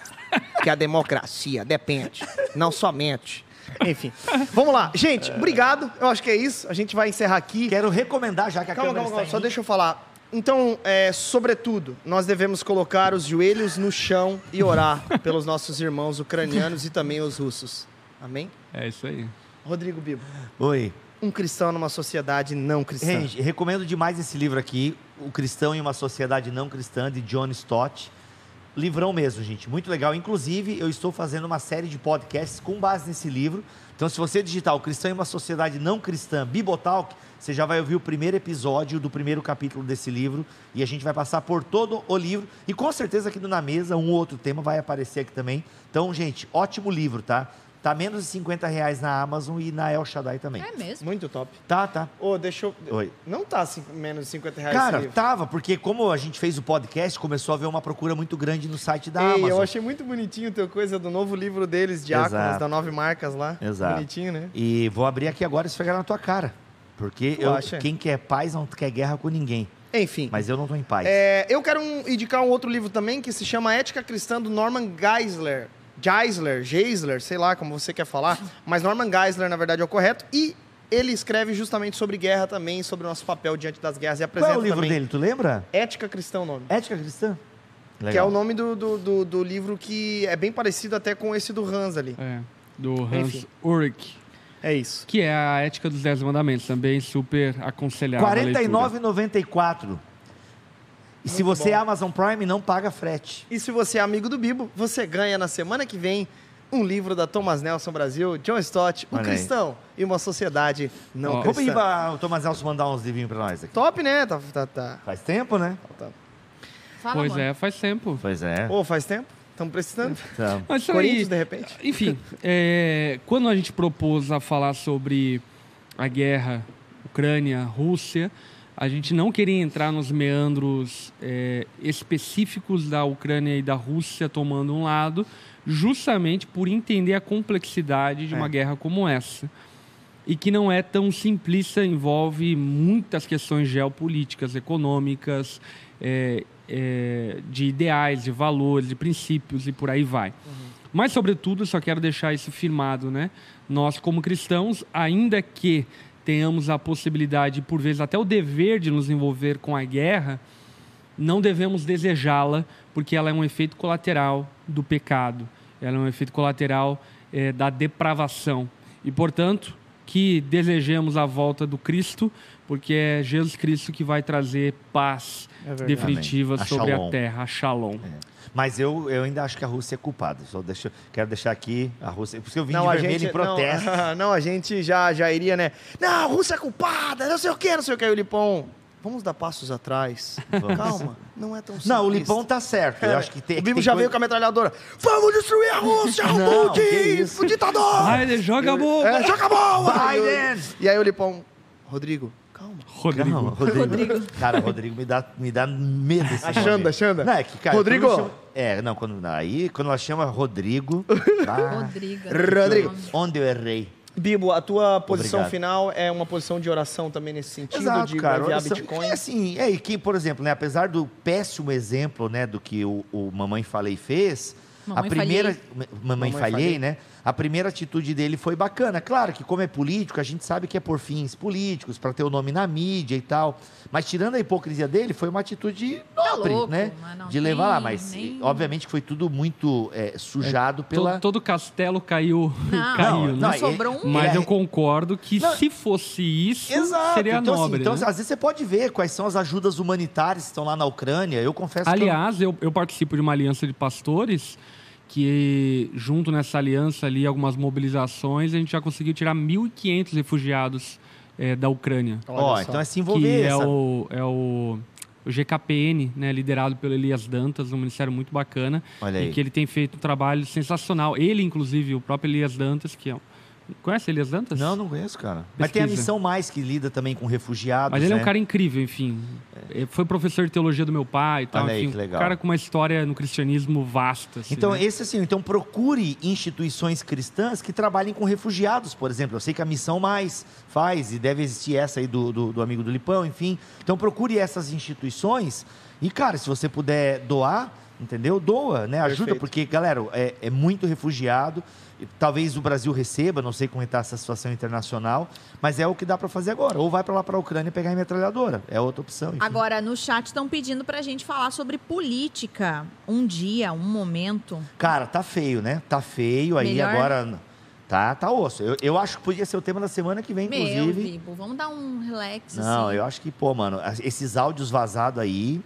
que a democracia depende, não somente. Enfim, vamos lá. Gente, obrigado. Eu acho que é isso. A gente vai encerrar aqui. Quero recomendar, já que a calma, câmera calma, calma. Só deixa eu falar. Então, é, sobretudo, nós devemos colocar os joelhos no chão e orar pelos nossos irmãos ucranianos e também os russos. Amém? É isso aí. Rodrigo Bibo. Oi. Um cristão numa sociedade não cristã. Gente, recomendo demais esse livro aqui, O Cristão em uma Sociedade Não Cristã, de John Stott. Livrão mesmo, gente. Muito legal. Inclusive, eu estou fazendo uma série de podcasts com base nesse livro. Então, se você digitar O Cristão em uma Sociedade Não Cristã, Bibotalk, você já vai ouvir o primeiro episódio do primeiro capítulo desse livro e a gente vai passar por todo o livro e com certeza aqui na mesa um outro tema vai aparecer aqui também. Então, gente, ótimo livro, tá? Tá menos de 50 reais na Amazon e na El Shaddai também. É mesmo? Muito top. Tá, tá. Ô, oh, deixa eu... Oi. Não tá assim, menos de 50 reais Cara, tava, porque como a gente fez o podcast, começou a haver uma procura muito grande no site da Ei, Amazon. eu achei muito bonitinho o teu coisa do novo livro deles, Diáconos, da Nove Marcas lá. Exato. Bonitinho, né? E vou abrir aqui agora e esfregar na tua cara. Porque eu, quem quer paz não quer guerra com ninguém. Enfim. Mas eu não estou em paz. É, eu quero um, indicar um outro livro também que se chama Ética Cristã do Norman Geisler. Geisler, Geisler, sei lá como você quer falar, mas Norman Geisler, na verdade, é o correto. E ele escreve justamente sobre guerra também, sobre o nosso papel diante das guerras. E apresenta Qual é o livro também dele, tu lembra? Ética Cristã o nome. Ética Cristã? Legal. Que é o nome do, do, do, do, livro que é bem parecido até com esse do Hans ali. É, do Hans Enfim. Ulrich. É isso. Que é a Ética dos Dez Mandamentos, também super aconselhável. R$ 49,94. E se você é bom. é Amazon Prime, não paga frete. E se você é amigo do Bibo, você ganha na semana que vem um livro da Thomas Nelson Brasil, John Stott, O Cristão e uma Sociedade Não oh. Cristã. Vamos para o Thomas Nelson mandar uns livrinhos para nós aqui. Top, né? Tá, tá, tá. Faz tempo, né? Tá. Fala, pois mano. é, faz tempo. Pois é. Ô, oh, faz tempo? Estamos precisando. Mas Corinthians, aí, de repente. Enfim, é, quando a gente propôs a falar sobre a guerra Ucrânia-Rússia, a gente não queria entrar nos meandros é, específicos da Ucrânia e da Rússia tomando um lado, justamente por entender a complexidade de uma é. guerra como essa. E que não é tão simplista, envolve muitas questões geopolíticas, econômicas, é, é de ideais, de valores, de princípios e por aí vai. Uhum. Mas, sobretudo, só quero deixar isso firmado, né? Nós, como cristãos, ainda que tenhamos a possibilidade, por vezes até o dever de nos envolver com a guerra, não devemos desejá-la, porque ela é um efeito colateral do pecado, ela é um efeito colateral é, da depravação. E, portanto, que desejemos a volta do Cristo, porque é Jesus Cristo que vai trazer paz é definitiva a sobre a terra, a shalom. É. Mas eu, eu ainda acho que a Rússia é culpada. Só deixo, quero deixar aqui a Rússia. Porque eu vim não, de vermelho gente, em protesto. Não, não, a gente já, já iria, né? Não, a Rússia é culpada, não sei o quê, não sei o quê. o Lipão, vamos dar passos atrás. Vamos. Calma, não é tão simples. Não, o Lipão tá certo. É. Eu acho que tem. O Bibo já coisa... veio com a metralhadora. Vamos destruir a Rússia, não, Putin, o ditador! Biden, joga a bomba! É, joga a bomba! Biden! E aí o Lipão, Rodrigo, calma. Rodrigo. Não, Rodrigo. Rodrigo. Cara, Rodrigo me dá, me dá medo. Esse Achando, achando. Não, é que, cara, Rodrigo. Chama, é, não, quando, aí quando ela chama Rodrigo. Ah, Rodrigo. Rodrigo. Onde eu errei? Bibo, a tua posição Obrigado. final é uma posição de oração também nesse sentido, Exato, de cara, oração, Bitcoin? É assim, é, e que, por exemplo, né, apesar do péssimo exemplo, né, do que o, o Mamãe Falei fez, Mamãe a primeira... Falhei. Mamãe, Mamãe Falhei, Falhei, né? A primeira atitude dele foi bacana. Claro que, como é político, a gente sabe que é por fins políticos, para ter o nome na mídia e tal. Mas, tirando a hipocrisia dele, foi uma atitude tá nobre, louco, né? De levar lá. Mas, nem... obviamente, que foi tudo muito é, sujado é, pela. Todo, todo castelo caiu. Não, caiu, não, né? não sobrou um. Mas eu concordo que, não, se fosse isso, exato. seria então, assim, nobre. Assim, então, né? às vezes, você pode ver quais são as ajudas humanitárias que estão lá na Ucrânia. Eu confesso Aliás, que. Eu... eu participo de uma aliança de pastores que junto nessa aliança ali, algumas mobilizações, a gente já conseguiu tirar 1.500 refugiados é, da Ucrânia. Ó, oh, então é se envolver. Que essa... é o, é o, o GKPN, né, liderado pelo Elias Dantas, um ministério muito bacana. Olha aí. E que ele tem feito um trabalho sensacional. Ele, inclusive, o próprio Elias Dantas, que é Conhece Elias Dantas? Não, não conheço, cara. Pesquisa. Mas tem a missão mais que lida também com refugiados. Mas ele né? é um cara incrível, enfim. É. Foi professor de teologia do meu pai e tal. Olha enfim, aí, que legal. Um cara com uma história no cristianismo vasta. Assim, então, né? esse assim, então procure instituições cristãs que trabalhem com refugiados, por exemplo. Eu sei que a missão mais faz, e deve existir essa aí do, do, do amigo do Lipão, enfim. Então procure essas instituições. E, cara, se você puder doar, entendeu? Doa, né? Ajuda, Perfeito. porque, galera, é, é muito refugiado. Talvez o Brasil receba, não sei como está essa situação internacional, mas é o que dá para fazer agora. Ou vai para lá para a Ucrânia pegar a metralhadora. É outra opção. Enfim. Agora, no chat estão pedindo para a gente falar sobre política. Um dia, um momento. Cara, tá feio, né? Tá feio. Aí Melhor... agora. Tá, tá osso. Eu, eu acho que podia ser o tema da semana que vem, inclusive. Meu, Bibo, vamos dar um relax. Não, assim. eu acho que, pô, mano, esses áudios vazados aí.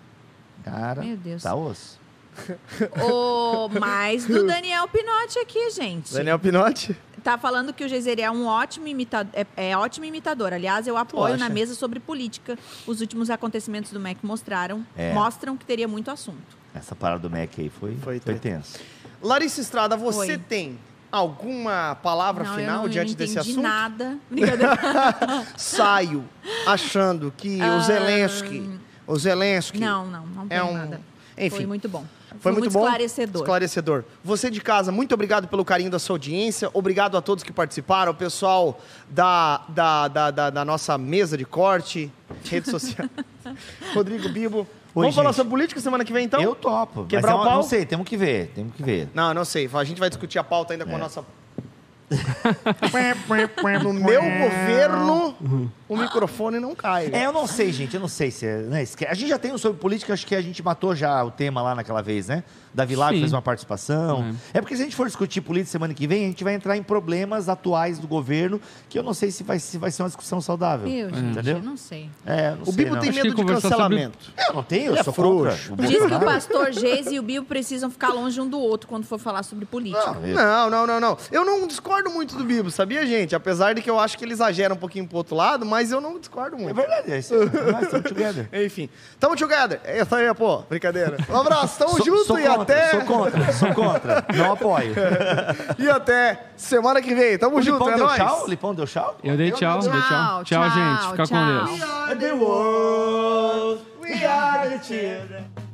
Cara, Meu Deus. tá osso. O mais do Daniel Pinotti aqui, gente. Daniel Pinotti? Tá falando que o Geiseri é um ótimo imitador, é, é, ótimo imitador. Aliás, eu apoio na mesa sobre política. Os últimos acontecimentos do MEC mostraram, é. mostram que teria muito assunto. Essa parada do MEC aí foi, foi, foi tenso. Larissa Estrada, você tem alguma palavra não, final não, diante desse assunto? nada. Saio achando que o Zelensky, o Zelensky não, não, não é um nada. Enfim, foi muito bom. Foi, muito, muito bom. esclarecedor. Esclarecedor. Você de casa, muito obrigado pelo carinho da sua audiência. Obrigado a todos que participaram. O pessoal da, da, da, da, da nossa mesa de corte, rede social. Rodrigo Bibo. Oi, Vamos gente. falar sobre política semana que vem, então? Eu topo. Quebrar é o pau? Não sei, temos que ver, temos que ver. Não, não sei. A gente vai discutir a pauta ainda com a é. nossa no meu governo, o microfone não cai. É, eu não sei, gente. Eu não sei se é. Né, a gente já tem um sobre política, acho que a gente matou já o tema lá naquela vez, né? Davi Lago fez uma participação. É. é. porque se a gente for discutir política semana que vem, a gente vai entrar em problemas atuais do governo, que eu não sei se vai, se vai ser uma discussão saudável. Eu, gente, entendeu? eu não sei. É, não o Bibo tem medo de cancelamento. Sobre... Eu não tenho, eu é sou frouxo. Diz que o pastor Geis e o Bibo precisam ficar longe um do outro quando for falar sobre política. Não, não, não, não. Eu não discordo muito do Bibo, sabia, gente? Apesar de que eu acho que ele exagera um pouquinho pro outro lado, mas eu não discordo muito. É verdade, é isso. Nós estamos together. Enfim, tamo together. É isso aí, pô. Brincadeira. Um abraço, tamo so, junto e contra, até... Sou contra, sou contra. Não apoio. e até semana que vem. Tamo o junto, Lipão é deu nóis. tchau? O Lipão deu tchau? Eu dei tchau, eu dei tchau. Tchau, tchau, gente. Fica tchau. com Deus. We are the world. We are the children.